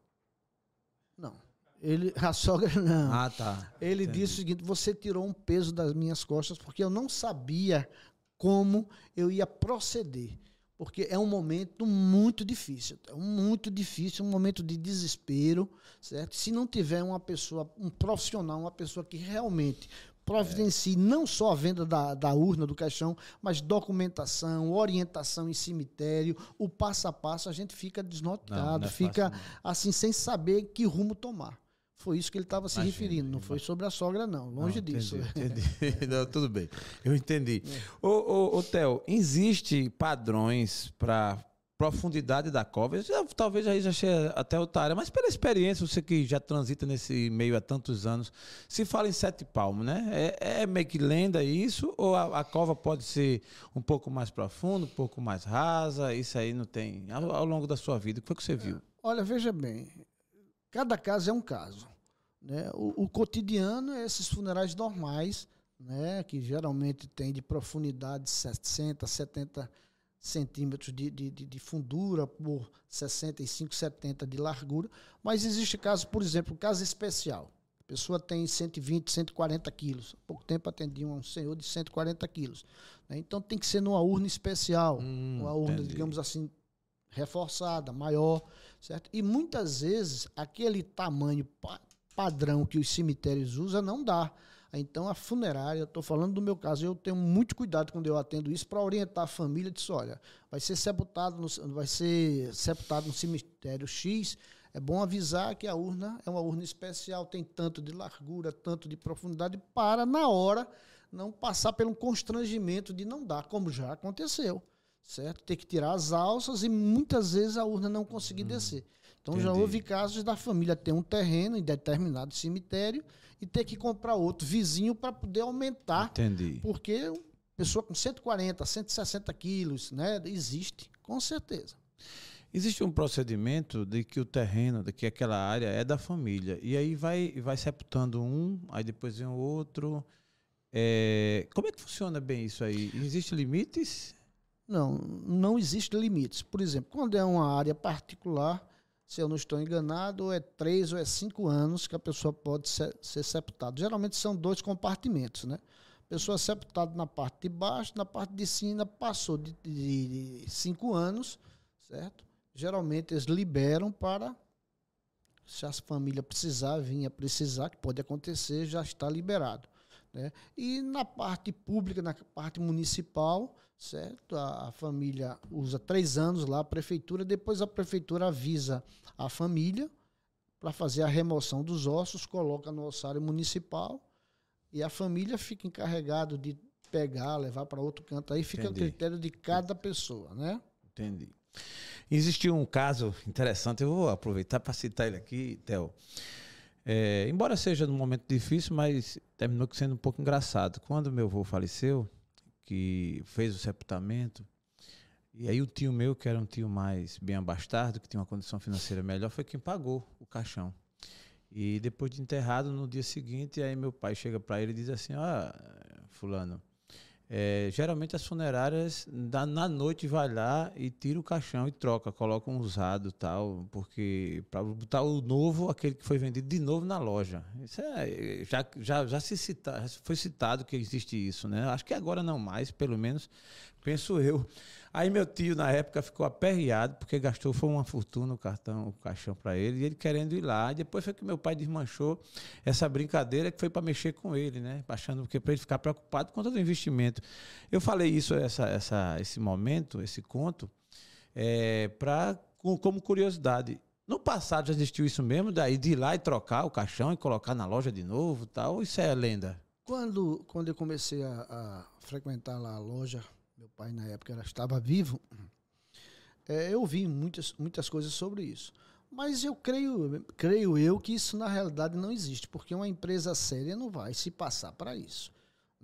Não. Ele, [laughs] a sogra não. Ah, tá. Ele Entendi. disse o seguinte: você tirou um peso das minhas costas, porque eu não sabia como eu ia proceder. Porque é um momento muito difícil, é um muito difícil, um momento de desespero, certo? Se não tiver uma pessoa, um profissional, uma pessoa que realmente providencie não só a venda da, da urna, do caixão, mas documentação, orientação em cemitério, o passo a passo, a gente fica desnorteado, Não, não é fica fácil, assim, sem saber que rumo tomar. Foi isso que ele estava se Imagina, referindo, não foi sobre a sogra, não, longe Não, disso. Entendi, entendi. [laughs] [laughs] Não, tudo bem. Eu entendi. Ô, ô, ô, Theo, existe padrões para profundidade da cova? Já- talvez aí já chegue até outra área, mas pela experiência, você que já transita nesse meio há tantos anos, se fala em sete palmos, né? É, é meio que lenda isso? Ou a, a cova pode ser um pouco mais profunda, um pouco mais rasa? Isso aí não tem. Ao, ao longo da sua vida, o que foi que você viu? Olha, veja bem, cada caso é um caso. Né? O, o cotidiano é esses funerais normais, né? que geralmente tem de profundidade de 60, 70 centímetros de, de, de- de fundura por 65, 70 de largura. Mas existe caso, por exemplo, caso especial. A pessoa tem 120, 140 quilos. Há pouco tempo atendi um senhor de 140 quilos. né? Então tem que ser numa urna especial, Hum, uma urna, entendi. digamos assim, reforçada, maior, certo? E muitas vezes aquele tamanho pa- padrão que os cemitérios usam não dá. Então a funerária, estou falando do meu caso, eu tenho muito cuidado quando eu atendo isso para orientar a família, diz, olha, vai ser sepultado no, vai ser sepultado no cemitério X, é bom avisar que a urna é uma urna especial, tem tanto de largura, tanto de profundidade, para na hora não passar pelo constrangimento de não dar, como já aconteceu certo? Ter que tirar as alças e muitas vezes a urna não conseguir descer. Então já entendi. houve casos da família ter um terreno em determinado cemitério e ter que comprar outro vizinho para poder aumentar, Entendi. porque pessoa com 140, 160 quilos, né? Existe, com certeza. Existe um procedimento de que o terreno, de que aquela área é da família. E aí vai, vai sepultando um, aí depois vem o outro. É, como é que funciona bem isso aí? Existem limites? Não, não existe limites. Por exemplo, quando é uma área particular, se eu não estou enganado, é três ou é cinco anos que a pessoa pode ser, ser sepultada. Geralmente são dois compartimentos, né? pessoa sepultada na parte de baixo, na parte de cima passou de, de, de cinco anos, certo? Geralmente eles liberam para, se a família precisar, vinha precisar, que pode acontecer, já está liberado. Né? E na parte pública, na parte municipal, certo? A, a, família usa três anos lá, a prefeitura, depois a prefeitura avisa a família para fazer a remoção dos ossos, coloca no ossário municipal e a família fica encarregado de pegar, levar para outro canto. Aí fica Entendi. a critério de cada pessoa, né? Entendi. Existiu um caso interessante, eu vou aproveitar para citar ele aqui, Theo. É, embora seja num momento difícil, mas terminou sendo um pouco engraçado. Quando meu avô faleceu, que fez o sepultamento, e aí o tio meu, que era um tio mais bem abastado, que tinha uma condição financeira melhor, foi quem pagou o caixão. E depois de enterrado, no dia seguinte, aí meu pai chega para ele e diz assim: Ah, Fulano, é, geralmente as funerárias da, na noite vai lá e tira o caixão e troca, coloca um usado tal, porque para botar o novo, aquele que foi vendido de novo na loja. Isso é, já, já, já se cita, foi citado que existe isso, né? Acho que agora não mais, pelo menos penso eu. Aí meu tio, na época, ficou aperreado, porque gastou foi uma fortuna o cartão, o caixão para ele, e ele querendo ir lá. Depois foi que meu pai desmanchou essa brincadeira que foi para mexer com ele, né? Achando que para ele ficar preocupado com todo o investimento. Eu falei isso, essa, essa, esse momento, esse conto, é, pra, como curiosidade. No passado já existiu isso mesmo, daí de ir lá e trocar o caixão e colocar na loja de novo tal? Isso é lenda? Quando, quando eu comecei a, a frequentar lá a loja meu pai na época era, estava vivo, é, eu vi muitas, muitas coisas sobre isso. Mas eu creio, creio eu que isso na realidade não existe, porque uma empresa séria não vai se passar para isso.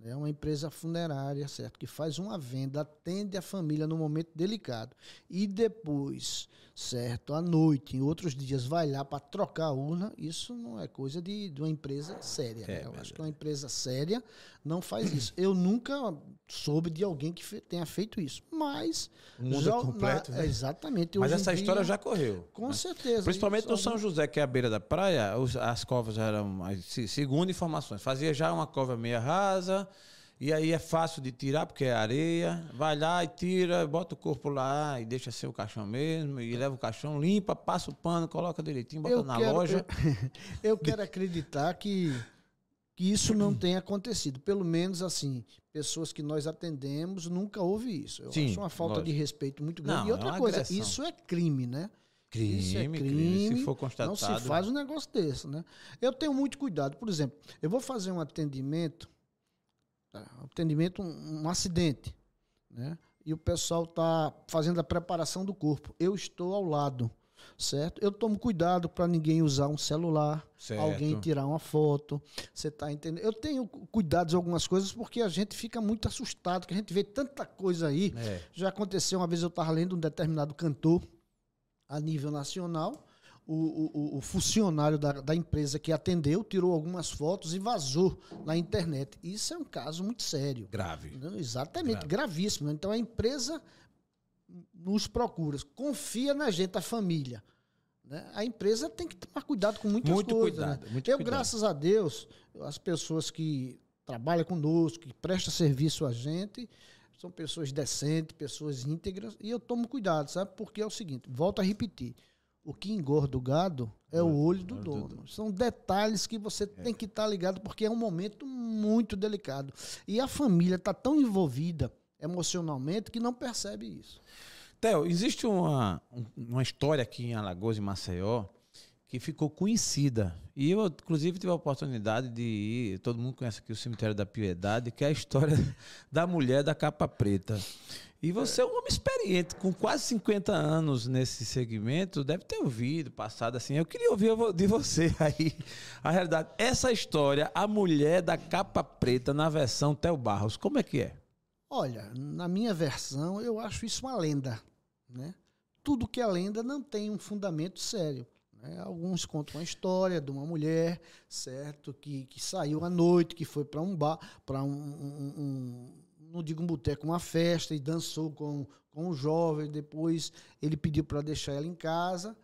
É uma empresa funerária, certo? Que faz uma venda, atende a família no momento delicado. E depois, certo? À noite, em outros dias, vai lá para trocar a urna. Isso não é coisa de, de uma empresa séria. É, né? Eu acho que uma empresa séria não faz isso. Eu nunca soube de alguém que fe, tenha feito isso. Mas. O mundo já, é completo. Na, né? Exatamente. Mas essa dia, história já correu. Com né? certeza. Principalmente no São José, que é a beira da praia, os, as covas eram, segundo informações, fazia já uma cova meia rasa. E aí é fácil de tirar, porque é areia. Vai lá e tira, bota o corpo lá e deixa ser o caixão mesmo. E leva o caixão, limpa, passa o pano, coloca direitinho, bota eu na quero, loja. Eu, [laughs] eu quero acreditar que que isso não tenha acontecido. Pelo menos, assim, pessoas que nós atendemos, nunca houve isso. Eu Sim, acho uma falta lógico. de respeito muito grande. Não, e outra é coisa, agressão. isso é crime, né? Crime, isso é crime, crime, se for constatado. Não se faz um negócio desse, né? Eu tenho muito cuidado. Por exemplo, eu vou fazer um atendimento, atendimento, um, um acidente, né? E o pessoal está fazendo a preparação do corpo. Eu estou ao lado certo? Eu tomo cuidado para ninguém usar um celular, certo. alguém tirar uma foto. Você está entendendo? Eu tenho cuidados em algumas coisas porque a gente fica muito assustado, que a gente vê tanta coisa aí. É. Já aconteceu uma vez eu estava lendo um determinado cantor a nível nacional. O, o, o, funcionário da, da, empresa que atendeu tirou algumas fotos e vazou na internet. Isso é um caso muito sério. Grave. Exatamente, Grave. gravíssimo. Então a empresa nos procura, confia na gente, a família. Né? A empresa tem que tomar cuidado com muitas muito coisas. Cuidado, né? muito Eu, cuidado. graças a Deus, as pessoas que trabalham conosco, que prestam serviço a gente, são pessoas decentes, pessoas íntegras, e eu tomo cuidado, sabe? Porque é o seguinte, volto a repetir, o que engorda o gado é o olho do dono. São detalhes que você é. tem que estar tá ligado, porque é um momento muito delicado. E a família está tão envolvida emocionalmente que não percebe isso. Theo, existe uma, uma história aqui em Alagoas e Maceió que ficou conhecida. E eu, inclusive, tive a oportunidade de ir. Todo mundo conhece aqui o Cemitério da Piedade, que é a história [laughs] da mulher da capa preta. E você é um homem experiente, com quase 50 anos nesse segmento, deve ter ouvido, passado assim. Eu queria ouvir de você [laughs] aí a realidade. Essa história, a mulher da capa preta na versão Theo Barros, como é que é? Olha, na minha versão, eu acho isso uma lenda, né? tudo que é lenda não tem um fundamento sério. Né? Alguns contam a história de uma mulher, certo, que, que saiu à noite, que foi para um bar, para um, um, um, não digo um boteco, uma festa e dançou com, com um jovem. Depois ele pediu para deixar ela em casa.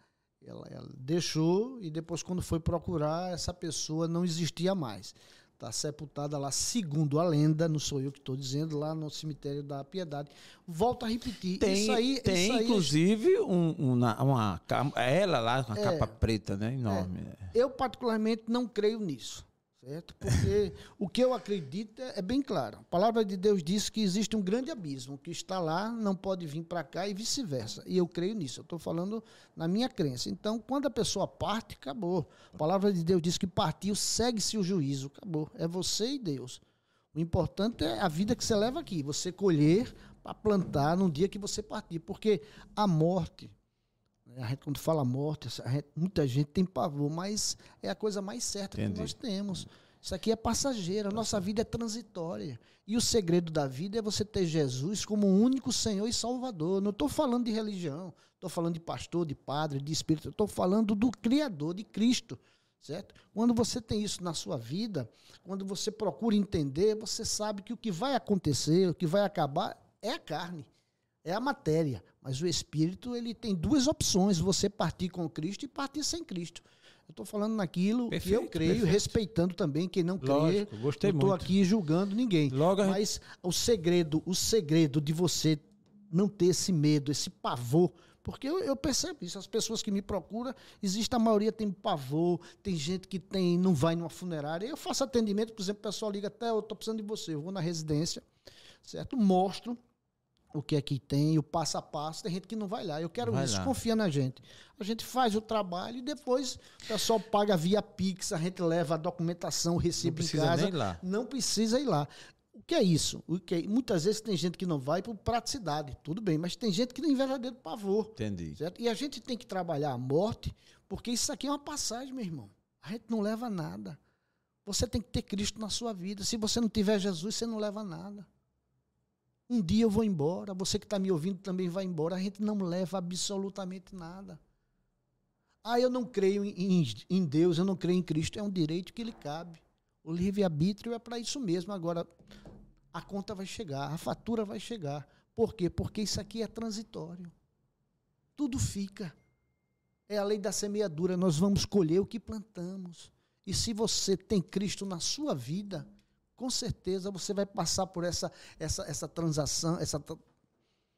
Ela, ela, deixou e depois, quando foi procurar, essa pessoa não existia mais. Está sepultada lá, segundo a lenda, não sou eu que estou dizendo, lá no cemitério da Piedade. Volto a repetir. Tem, isso aí, tem isso aí, inclusive, um, uma, uma, ela lá com a é, capa preta, né? Enorme. É, eu, particularmente, não creio nisso. Certo? Porque o que eu acredito é, é bem claro. A palavra de Deus diz que existe um grande abismo, que está lá não pode vir para cá e vice-versa. E eu creio nisso. Eu estou falando na minha crença. Então, quando a pessoa parte, acabou. A palavra de Deus diz que partiu, segue-se o juízo. Acabou. É você e Deus. O importante é a vida que você leva aqui. Você colher para plantar no dia que você partir. Porque a morte, a gente, quando fala morte, gente, muita gente tem pavor, mas é a coisa mais certa Entendi. que nós temos. Isso aqui é passageiro, a nossa vida é transitória. E o segredo da vida é você ter Jesus como o único Senhor e Salvador. Não estou falando de religião, estou falando de pastor, de padre, de espírito, estou falando do Criador, de Cristo. Certo? Quando você tem isso na sua vida, quando você procura entender, você sabe que o que vai acontecer, o que vai acabar é a carne é a matéria, mas o espírito ele tem duas opções: você partir com Cristo e partir sem Cristo. Eu estou falando naquilo perfeito, que eu creio, perfeito. respeitando também quem não crê. Gostei não estou aqui julgando ninguém. Logo mas o segredo, o segredo de você não ter esse medo, esse pavor, porque eu, eu, percebo isso. As pessoas que me procuram, existe a maioria tem pavor, tem gente que tem não vai numa funerária. Eu faço atendimento, por exemplo, o pessoal liga até, eu estou precisando de você, eu vou na residência, certo? Mostro o que é que tem, o passo a passo. Tem gente que não vai lá. Eu quero vai isso, lá. confia na gente. A gente faz o trabalho e depois o pessoal paga via Pix, a gente leva a documentação, o recibo em casa. Nem ir lá. Não precisa ir lá. O que é isso? O que é? Muitas vezes tem gente que não vai por praticidade, tudo bem, mas tem gente que tem verdadeiro pavor. Entendi. Certo? E a gente tem que trabalhar a morte, porque isso aqui é uma passagem, meu irmão. A gente não leva nada. Você tem que ter Cristo na sua vida. Se você não tiver Jesus, você não leva nada. Um dia eu vou embora, você que está me ouvindo também vai embora. A gente não leva absolutamente nada. Ah, eu não creio em, em Deus, eu não creio em Cristo. É um direito que lhe cabe. O livre-arbítrio é para isso mesmo. Agora, a conta vai chegar, a fatura vai chegar. Por quê? Porque isso aqui é transitório. Tudo fica. É a lei da semeadura. Nós vamos colher o que plantamos. E se você tem Cristo na sua vida, com certeza você vai passar por essa, essa, essa transação, essa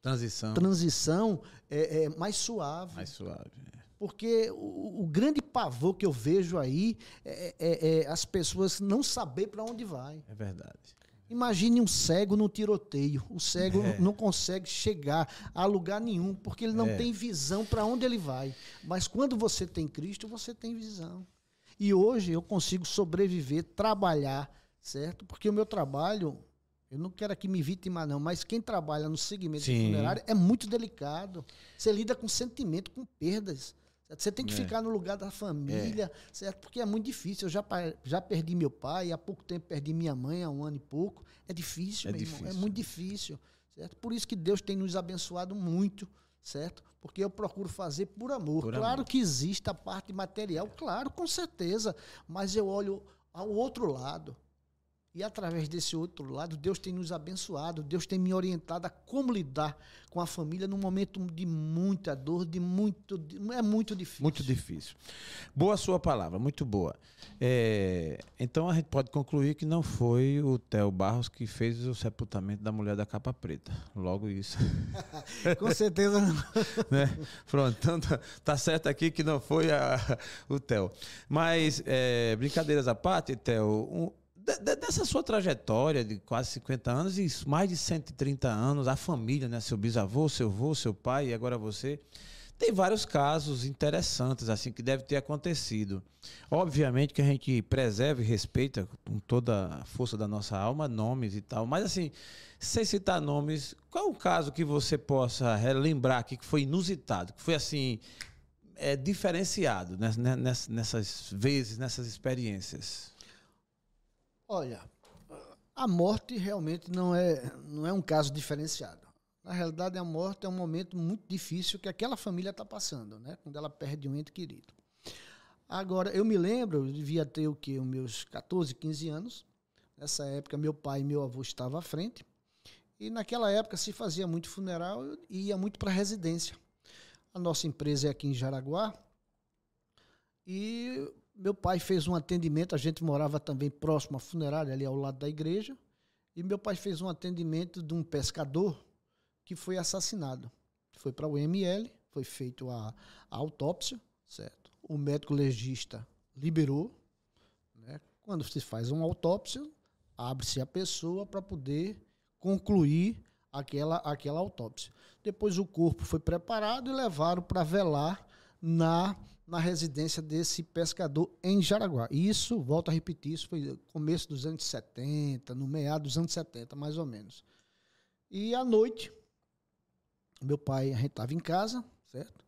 transição, transição é, é mais suave. Mais suave. É. Porque o, o, grande pavor que eu vejo aí é, é, é as pessoas não saber para onde vai. É verdade. Imagine um cego no tiroteio. O cego é. não consegue chegar a lugar nenhum, porque ele não é. tem visão para onde ele vai. Mas quando você tem Cristo, você tem visão. E hoje eu consigo sobreviver, trabalhar, certo? Porque o meu trabalho, eu não quero aqui me vitimar não, mas quem trabalha no segmento funerário é muito delicado. Você lida com sentimento, com perdas. Certo? Você tem que é. ficar no lugar da família, é. certo? Porque é muito difícil. Eu já, já perdi meu pai, há pouco tempo perdi minha mãe, há um ano e pouco. É difícil, é difícil. Irmão, é muito difícil, certo? Por isso que Deus tem nos abençoado muito, certo? Porque eu procuro fazer por amor. Por claro amor. que existe a parte material, claro, com certeza, mas eu olho ao outro lado. E através desse outro lado, Deus tem nos abençoado, Deus tem me orientado a como lidar com a família num momento de muita dor, de muito. De, é muito difícil. Muito difícil. Boa sua palavra, muito boa. É, então a gente pode concluir que não foi o Theo Barros que fez o sepultamento da mulher da capa preta. Logo isso. [laughs] com certeza não. [laughs] né? Pronto, então tá, tá, certo aqui que não foi a, o Theo. Mas, é, brincadeiras à parte, Theo. Um, dessa sua trajetória de quase 50 anos e mais de 130 anos, a família, né? Seu bisavô, seu avô, seu pai e agora você. Tem vários casos interessantes assim que deve ter acontecido. Obviamente que a gente preserva e respeita com toda a força da nossa alma nomes e tal, mas assim, sem citar nomes, qual é o caso que você possa relembrar aqui que foi inusitado, que foi assim é diferenciado nessas, nessas vezes, nessas experiências? Olha, a morte realmente não é, não é um caso diferenciado. Na realidade, a morte é um momento muito difícil que aquela família está passando, né? Quando ela perde um ente querido. Agora, eu me lembro, eu devia ter o quê? Os meus 14, 15 anos. Nessa época, meu pai e meu avô estavam à frente. E naquela época se fazia muito funeral e ia muito para residência. A nossa empresa é aqui em Jaraguá. E meu pai fez um atendimento, a gente morava também próximo à funerária, ali ao lado da igreja. E meu pai fez um atendimento de um pescador que foi assassinado. Foi para o ML, foi feita a, a, autópsia, certo? O médico legista liberou. Né? Quando se faz uma autópsia, abre-se a pessoa para poder concluir aquela, aquela autópsia. Depois o corpo foi preparado e levaram para velar na, na residência desse pescador em Jaraguá. Isso, volto a repetir, isso foi começo dos anos 70, no meado dos anos 70, mais ou menos. E à noite, meu pai, a gente estava em casa, certo?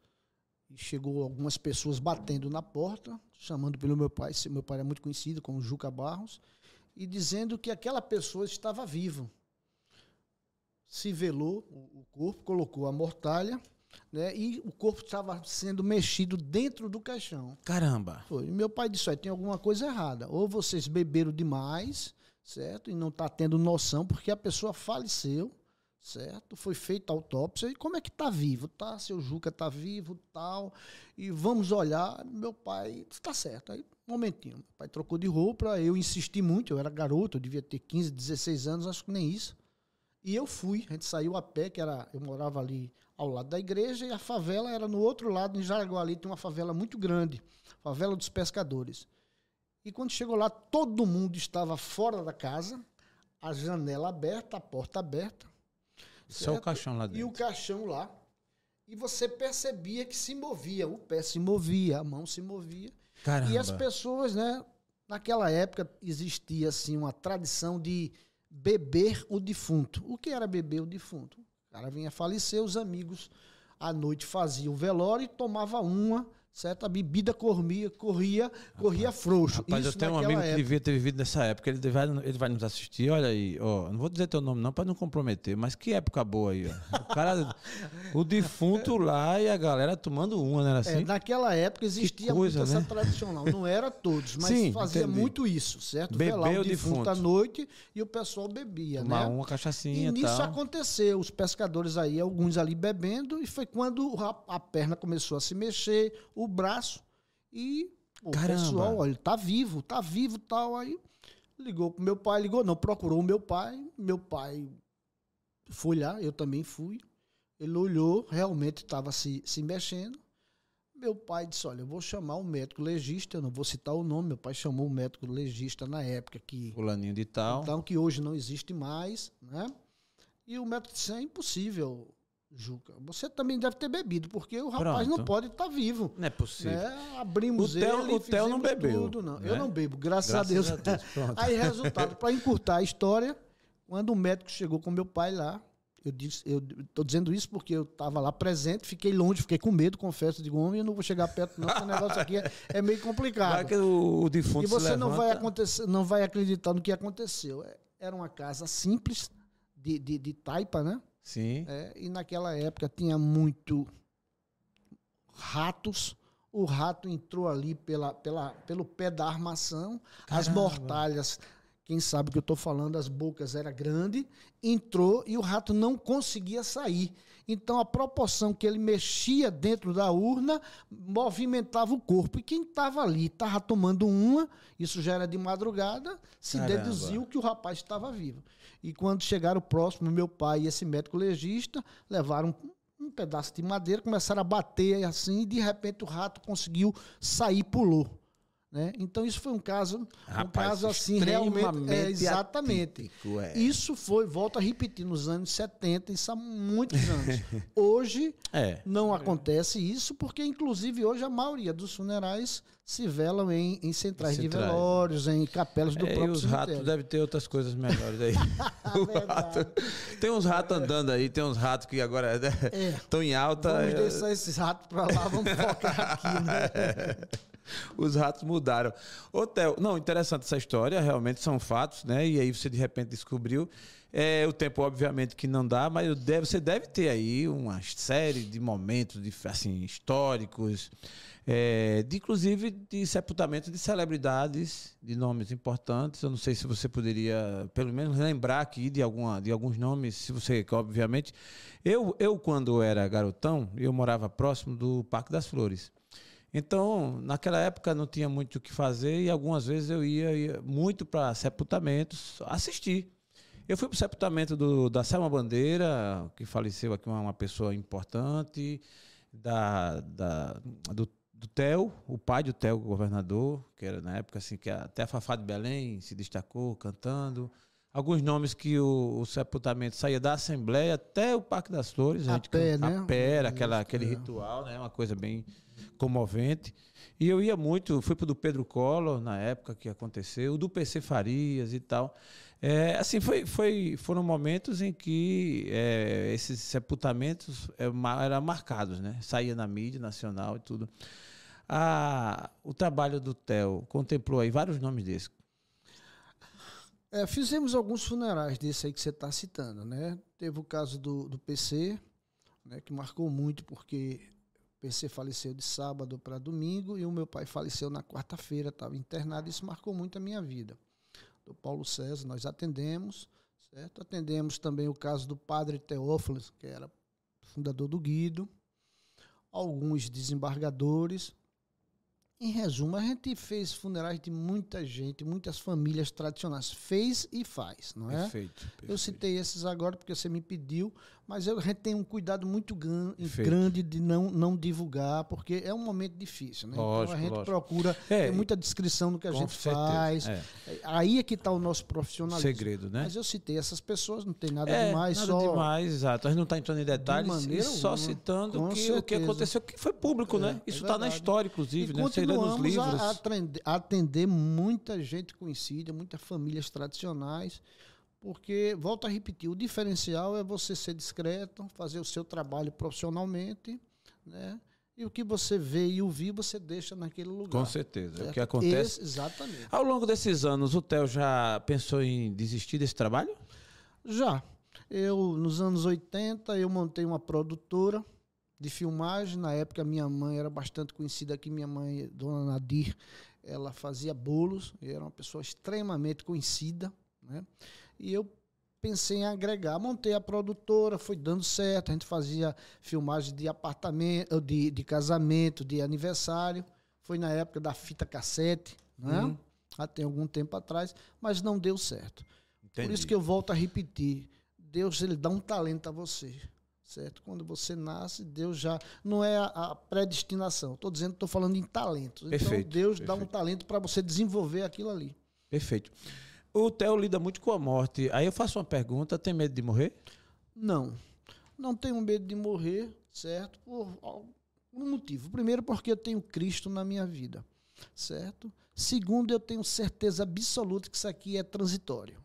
E chegou algumas pessoas batendo na porta, chamando pelo meu pai, meu pai é muito conhecido como Juca Barros, e dizendo que aquela pessoa estava viva. Se velou o corpo, colocou a mortalha, né? E o corpo estava sendo mexido dentro do caixão. Caramba! Foi. E meu pai disse: tem alguma coisa errada. Ou vocês beberam demais, certo? E não está tendo noção, porque a pessoa faleceu certo? Foi feita a autópsia e como é que tá vivo? Tá, seu Juca tá vivo, tal. E vamos olhar, meu pai, está certo. Aí, um momentinho, meu pai trocou de roupa, eu insisti muito, eu era garoto, eu devia ter 15, 16 anos, acho que nem isso. E eu fui, a gente saiu a pé, que era, eu morava ali ao lado da igreja e a favela era no outro lado, em Jaraguá tem uma favela muito grande, favela dos pescadores. E quando chegou lá, todo mundo estava fora da casa, a janela aberta, a porta aberta, só o caixão lá dentro. E o caixão lá. E você percebia que se movia. O pé se movia, a mão se movia. Caramba. E as pessoas, né? Naquela época existia assim uma tradição de beber o defunto. O que era beber o defunto? O cara vinha falecer, os amigos à noite faziam o velório e tomava uma certo? A bebida corria, corria, corria frouxo. Rapaz, Isso eu tenho um amigo época. que devia ter vivido nessa época. Ele vai, ele vai nos assistir. Olha aí, ó, não vou dizer teu nome não para não comprometer, mas que época boa aí, ó. O cara, o defunto lá e a galera tomando uma, né? Assim? É, naquela época existia coisa, muito né? essa tradicional. Não era todos, mas Sim, fazia entendi. muito isso, certo? Beber Velar o defunto, defunto à noite e o pessoal bebia, Tomar né? uma cachaçinha e nisso tal. aconteceu. Os pescadores aí, alguns ali bebendo, e foi quando a perna começou a se mexer, o braço e o Caramba. pessoal, olha, tá vivo, tá vivo tal. Aí ligou pro meu pai, ligou, não, procurou o meu pai. Meu pai foi lá, eu também fui. Ele olhou, realmente estava se, se mexendo. Meu pai disse: Olha, eu vou chamar o médico legista, eu não vou citar o nome. Meu pai chamou o médico legista na época que. Fulaninho de tal. Então, que hoje não existe mais, né? E o médico disse: É impossível. Juca, você também deve ter bebido, porque o rapaz Pronto. não pode estar tá vivo. Não é possível. Né? Abrimos o Theo, ele, o Theo não bebeu. Tudo, não. Né? Eu não bebo, graças, graças a Deus. A Deus. [laughs] Aí, resultado, para encurtar a história, quando o médico chegou com meu pai lá, eu disse, eu tô dizendo isso porque eu estava lá presente, fiquei longe, fiquei com medo, confesso, de homem, eu não vou chegar perto não, porque o negócio aqui é, é meio complicado. Vai que o, o defunto E você não vai acontecer, não vai acreditar no que aconteceu. É, era uma casa simples de, de, de taipa, né? Sim. É, e naquela época tinha muito ratos. O rato entrou ali pela, pela, pelo pé da armação. Caramba. As mortalhas, quem sabe o que eu estou falando, as bocas era grande. Entrou e o rato não conseguia sair. Então a proporção que ele mexia dentro da urna movimentava o corpo. E quem estava ali, estava tomando uma, isso já era de madrugada, se Caramba. deduziu que o rapaz estava vivo. E quando chegaram próximo, meu pai e esse médico legista levaram um pedaço de madeira, começaram a bater assim, e de repente o rato conseguiu sair, pulou. Né? Então isso foi um caso, Rapaz, um caso assim realmente é, exatamente. Atípico, é. Isso foi, volto a repetir, nos anos 70, isso há muitos anos. [laughs] Hoje é. não acontece isso porque inclusive hoje a maioria dos funerais se velam em, em centrais, centrais, de velórios, em capelas do é, próprio e os ratos devem ter outras coisas melhores aí. [laughs] rato, tem uns ratos andando aí, tem uns ratos que agora estão é, em alta. Vamos deixar esses ratos para lá, vamos focar aqui, né? [laughs] [laughs] Os ratos mudaram. Ô, Theo, não, interessante essa história, realmente são fatos, né? E aí você de repente descobriu. É, o tempo, obviamente, que não dá, mas deve, você deve ter aí uma série de momentos de, assim, históricos, é, de, inclusive de sepultamento de celebridades, de nomes importantes. Eu não sei se você poderia, pelo menos, lembrar aqui de, alguma, de alguns nomes, se você, obviamente. Eu, eu, quando era garotão, eu morava próximo do Parque das Flores. Então, naquela época não tinha muito o que fazer e algumas vezes eu ia, ia muito para sepultamentos assistir. Eu fui para o sepultamento do, da Selma Bandeira, que faleceu aqui uma, uma pessoa importante, da, da, do, do Theo, o pai do Theo, governador, que era na época assim, que até a Fafá de Belém se destacou cantando. Alguns nomes que o, o sepultamento saía da Assembleia até o Parque das Flores. A, a gente, pé, a né? pé, era aquela, aquele ritual, né? Uma coisa bem comovente. E eu ia muito, fui para o do Pedro Collor, na época que aconteceu, o do PC Farias e tal. É, assim, foi, foi, foram momentos em que é, esses sepultamentos é, eram marcados, né? Saía na mídia nacional e tudo. Ah, o trabalho do Theo contemplou aí vários nomes desses. É, fizemos alguns funerais desse aí que você está citando, né? Teve o caso do, do PC, né, que marcou muito porque PC faleceu de sábado para domingo e o meu pai faleceu na quarta-feira, estava internado, isso marcou muito a minha vida. Do Paulo César, nós atendemos, certo? Atendemos também o caso do padre Teófilo, que era fundador do Guido, alguns desembargadores. Em resumo, a gente fez funerais de muita gente, muitas famílias tradicionais. Fez e faz, não é? Perfeito. Eu perfeito. citei esses agora porque você me pediu, mas eu, a gente tem um cuidado muito gran- grande de não, não divulgar, porque é um momento difícil, né? então Lógico, a gente lógico. procura É, muita descrição do que a gente certeza, faz. é. Aí é que está o nosso profissionalismo. Segredo, né? Mas eu citei essas pessoas, não tem nada É, demais, nada só. demais, exato. A gente não está entrando em detalhes, maneira e só alguma. citando Com que, o que aconteceu, que foi público, É, né? é Isso está na história, inclusive, E né? Lê nos continuamos livros. a atender, a atender muita gente conhecida, muitas famílias tradicionais, porque, volto a repetir, o diferencial é você ser discreto, fazer o seu trabalho profissionalmente, né? E o que você vê e ouvir, você deixa naquele lugar. Com certeza. É o certo? que acontece. Esse- exatamente. Ao longo desses anos, o Theo já pensou em desistir desse trabalho? Já. Eu, nos anos 80, eu montei uma produtora de filmagem. Na época, minha mãe era bastante conhecida aqui. Minha mãe, Dona Nadir, ela fazia bolos. e Era uma pessoa extremamente conhecida. Né? E eu pensei em agregar. Montei a produtora, foi dando certo. A gente fazia filmagem de apartamento, de, de casamento, de aniversário. Foi na época da fita cassete, né? Uhum. Até algum tempo atrás, mas não deu certo. Por Entendi. isso que eu volto a repetir. Deus ele dá um talento a você, certo? Quando você nasce, Deus já não é a, predestinação. Estou dizendo, estou falando em talentos. Perfeito, então Deus dá um perfeito. talento para você desenvolver aquilo ali. Perfeito. O Theo lida muito com a morte. Aí eu faço uma pergunta: tem medo de morrer? Não, não tenho medo de morrer, certo? Por algum motivo. Primeiro, porque eu tenho Cristo na minha vida, certo? Segundo, eu tenho certeza absoluta que isso aqui é transitório.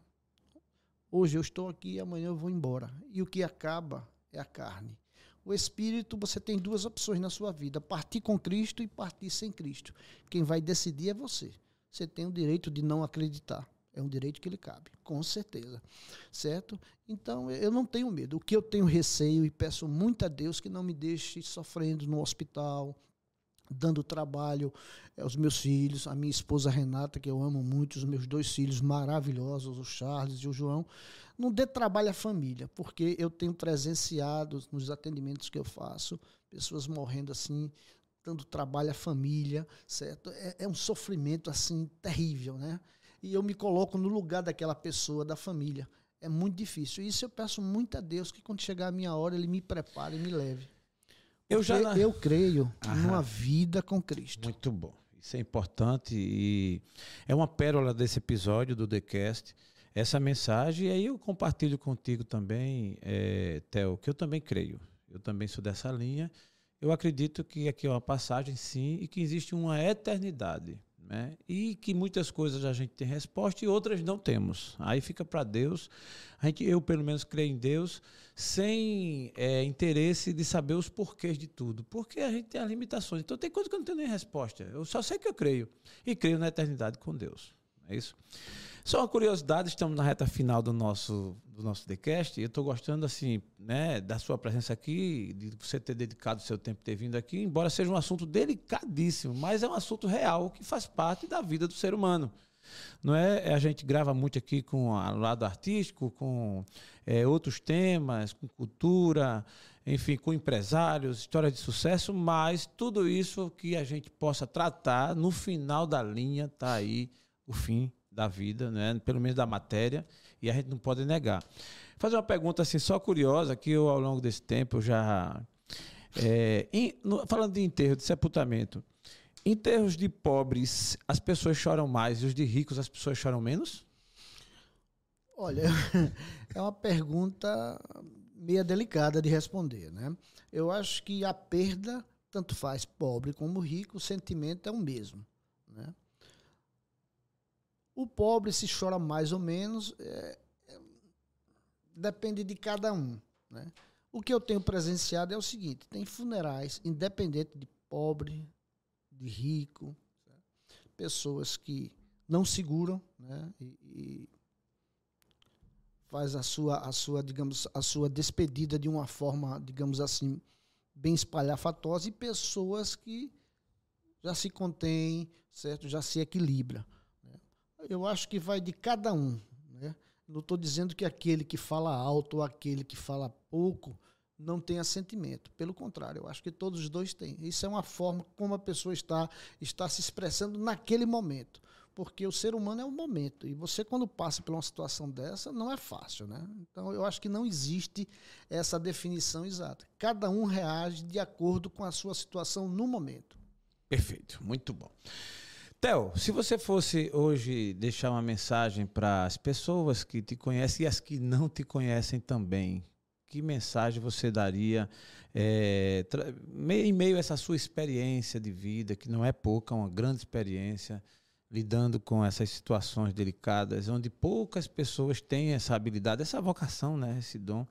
Hoje eu estou aqui, amanhã eu vou embora. E o que acaba é a carne. O espírito, você tem duas opções na sua vida: partir com Cristo e partir sem Cristo. Quem vai decidir é você. Você tem o direito de não acreditar. É um direito que lhe cabe, com certeza. Certo? Então, eu não tenho medo. O que eu tenho receio e peço muito a Deus que não me deixe sofrendo no hospital, dando trabalho aos meus filhos, a minha esposa Renata, que eu amo muito, os meus dois filhos maravilhosos, o Charles e o João. Não dê trabalho à família, porque eu tenho presenciado nos atendimentos que eu faço, pessoas morrendo assim, dando trabalho à família, certo? É, é um sofrimento assim terrível, né? E eu me coloco no lugar daquela pessoa, da família. É muito difícil. Isso eu peço muito a Deus que quando chegar a minha hora, Ele me prepare e me leve. Eu já. Na- eu creio [laughs] Aham. numa vida com Cristo. Muito bom. Isso é importante e é uma pérola desse episódio do TheCast, essa mensagem. E aí eu compartilho contigo também, é, Theo, que eu também creio. Eu também sou dessa linha. Eu acredito que aqui é uma passagem, sim, e que existe uma eternidade. Né? E que muitas coisas a gente tem resposta e outras não temos. Aí fica para Deus. A gente, eu, pelo menos, creio em Deus sem é, interesse de saber os porquês de tudo. Porque a gente tem as limitações. Então tem coisas que eu não tenho nem resposta. Eu só sei que eu creio. E creio na eternidade com Deus. É isso? Só uma curiosidade, estamos na reta final do nosso, do nosso TheCast. Eu estou gostando, assim, né, da sua presença aqui, de você ter dedicado o seu tempo ter vindo aqui, embora seja um assunto delicadíssimo, mas é um assunto real que faz parte da vida do ser humano. Não é? A gente grava muito aqui com o lado artístico, com é, outros temas, com cultura, enfim, com empresários, histórias de sucesso, mas tudo isso que a gente possa tratar, no final da linha, está aí o fim da vida, né? pelo menos da matéria, e a gente não pode negar. Fazer uma pergunta assim, só curiosa, que eu ao longo desse tempo já. É, em, no, falando de enterro, de sepultamento, enterros de pobres, as pessoas choram mais e os de ricos, as pessoas choram menos? Olha, [laughs] é uma pergunta meio delicada de responder, né? Eu acho que a perda, tanto faz pobre como rico, o sentimento é o mesmo, né? O pobre se chora mais ou menos, é, é, depende de cada um. Né? O que eu tenho presenciado é o seguinte: tem funerais, independente de pobre, de rico, pessoas que não seguram né? e, e faz a sua, a sua, digamos, a sua despedida de uma forma, digamos assim, bem espalhafatosa e pessoas que já se contêm, certo? Já se equilibra eu acho que vai de cada um. Né? Não estou dizendo que aquele que fala alto ou aquele que fala pouco não tenha sentimento. Pelo contrário, eu acho que todos os dois têm. Isso é uma forma como a pessoa está, está se expressando naquele momento. Porque o ser humano é um momento. E você, quando passa por uma situação dessa, não é fácil. Né? Então, eu acho que não existe essa definição exata. Cada um reage de acordo com a sua situação no momento. Perfeito, muito bom. Theo, se você fosse hoje deixar uma mensagem para as pessoas que te conhecem e as que não te conhecem também, que mensagem você daria é, em meio a essa sua experiência de vida, que não é pouca, uma grande experiência, lidando com essas situações delicadas, onde poucas pessoas têm essa habilidade, essa vocação, né, esse dom.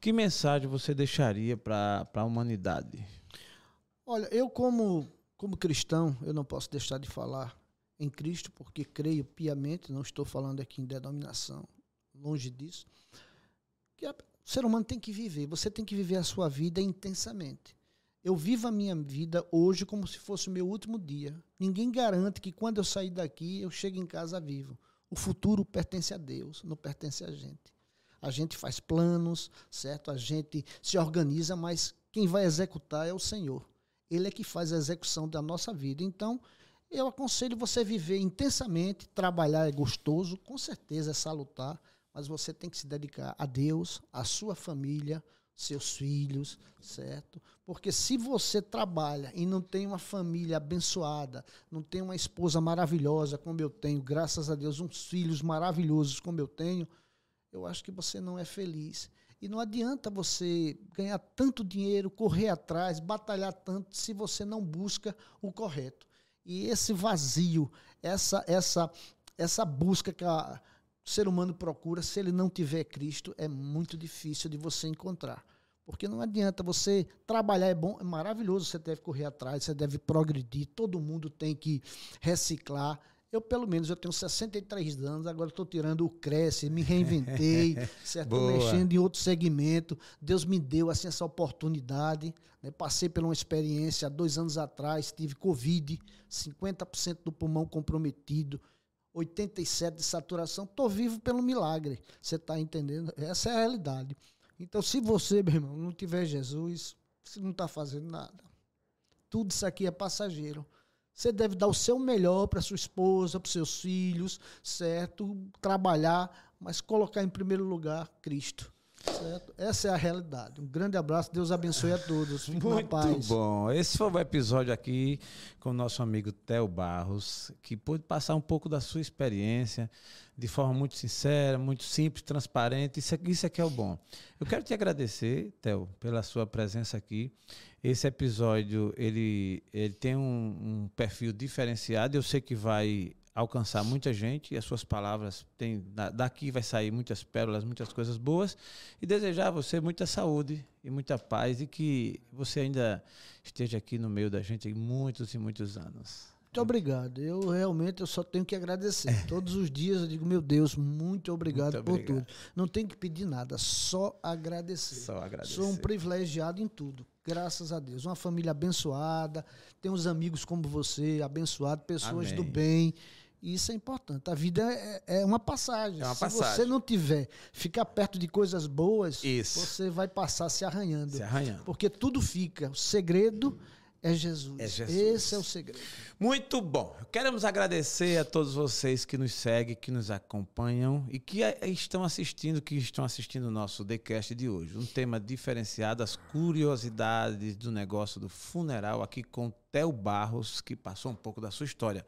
Que mensagem você deixaria para a humanidade? Olha, eu como como cristão, eu não posso deixar de falar em Cristo, porque creio piamente, não estou falando aqui em denominação, longe disso, que o ser humano tem que viver, você tem que viver a sua vida intensamente. Eu vivo a minha vida hoje como se fosse o meu último dia. Ninguém garante que quando eu sair daqui eu chegue em casa vivo. O futuro pertence a Deus, não pertence a gente. A gente faz planos, certo? A gente se organiza, mas quem vai executar é o Senhor. Ele é que faz a execução da nossa vida. Então, eu aconselho você viver intensamente, trabalhar é gostoso, com certeza é salutar, mas você tem que se dedicar a Deus, a sua família, seus filhos, certo? Porque se você trabalha e não tem uma família abençoada, não tem uma esposa maravilhosa como eu tenho, graças a Deus, uns filhos maravilhosos como eu tenho, eu acho que você não é feliz. E não adianta você ganhar tanto dinheiro, correr atrás, batalhar tanto, se você não busca o correto. E esse vazio, essa, essa, essa busca que a, o ser humano procura, se ele não tiver Cristo, é muito difícil de você encontrar. Porque não adianta você trabalhar, é bom, é maravilhoso, você deve correr atrás, você deve progredir, todo mundo tem que reciclar, eu, pelo menos, eu tenho 63 anos, agora estou tirando o Cresce, me reinventei, [laughs] certo? Estou mexendo em outro segmento. Deus me deu assim, essa oportunidade. Né? Passei por uma experiência há dois anos atrás, tive Covid, 50% do pulmão comprometido, 87% de saturação. Estou vivo pelo milagre. Você está entendendo? Essa é a realidade. Então, se você, meu irmão, não tiver Jesus, você não está fazendo nada. Tudo isso aqui é passageiro. Você deve dar o seu melhor para sua esposa, para seus filhos, certo? Trabalhar, mas colocar em primeiro lugar Cristo. Certo? Essa é a realidade. Um grande abraço, Deus abençoe a todos. Fique na Muito paz. bom. Esse foi o episódio aqui com o nosso amigo Theo Barros, que pôde passar um pouco da sua experiência de forma muito sincera, muito simples, transparente. Isso, isso é que é o bom. Eu quero te agradecer, Theo, pela sua presença aqui. Esse episódio ele, ele tem um, um perfil diferenciado. Eu sei que vai alcançar muita gente e as suas palavras têm da- daqui vai sair muitas pérolas, muitas coisas boas e desejar a você muita saúde e muita paz e que você ainda esteja aqui no meio da gente em muitos e muitos anos. Muito obrigado. Eu realmente eu só tenho que agradecer. Todos os dias eu digo, meu Deus, muito obrigado, Muito por obrigado. tudo. Não tem que pedir nada, só agradecer. Só agradecer. Sou um privilegiado em tudo, graças a Deus. Uma família abençoada, tenho uns amigos como você, abençoados, pessoas Amém. do bem. E isso é importante. A vida é, é uma passagem. É uma Se passagem. você não tiver, ficar perto de coisas boas, Isso. você vai passar se arranhando. Se arranhando. Porque tudo fica. O segredo é Jesus. É Jesus. Esse é o segredo. Muito bom. Queremos agradecer a todos vocês que nos seguem, que nos acompanham e que eh, estão assistindo, que estão assistindo o nosso TheCast de hoje. Um tema diferenciado, as curiosidades do negócio do funeral, aqui com Theo Barros, que passou um pouco da sua história.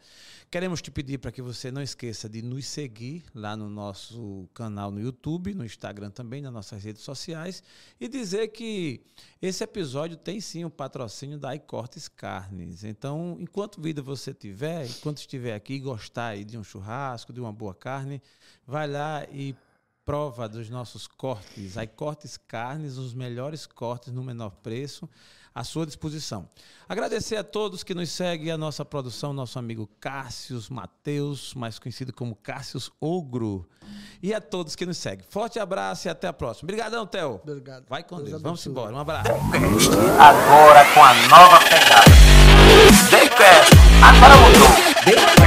Queremos te pedir para que você não esqueça de nos seguir lá no nosso canal no YouTube, no Instagram também, nas nossas redes sociais, e dizer que esse episódio tem sim o patrocínio da iCortes Carnes. Então, enquanto vida você tiver, enquanto estiver aqui e gostar aí de um churrasco, de uma boa carne, vai lá e prova dos nossos cortes. iCortes Carnes, os melhores cortes no menor preço à sua disposição. Agradecer a todos que nos seguem, a nossa produção, nosso amigo Cássius Mateus, mais conhecido como Cássius Ogro, e a todos que nos seguem. Forte abraço e até a próxima. Obrigadão, Theo. Obrigado. Vai com Deus. Deus. Vamos embora. Um abraço. Agora com a nova pegada. Daycast. Agora mudou. Daycast.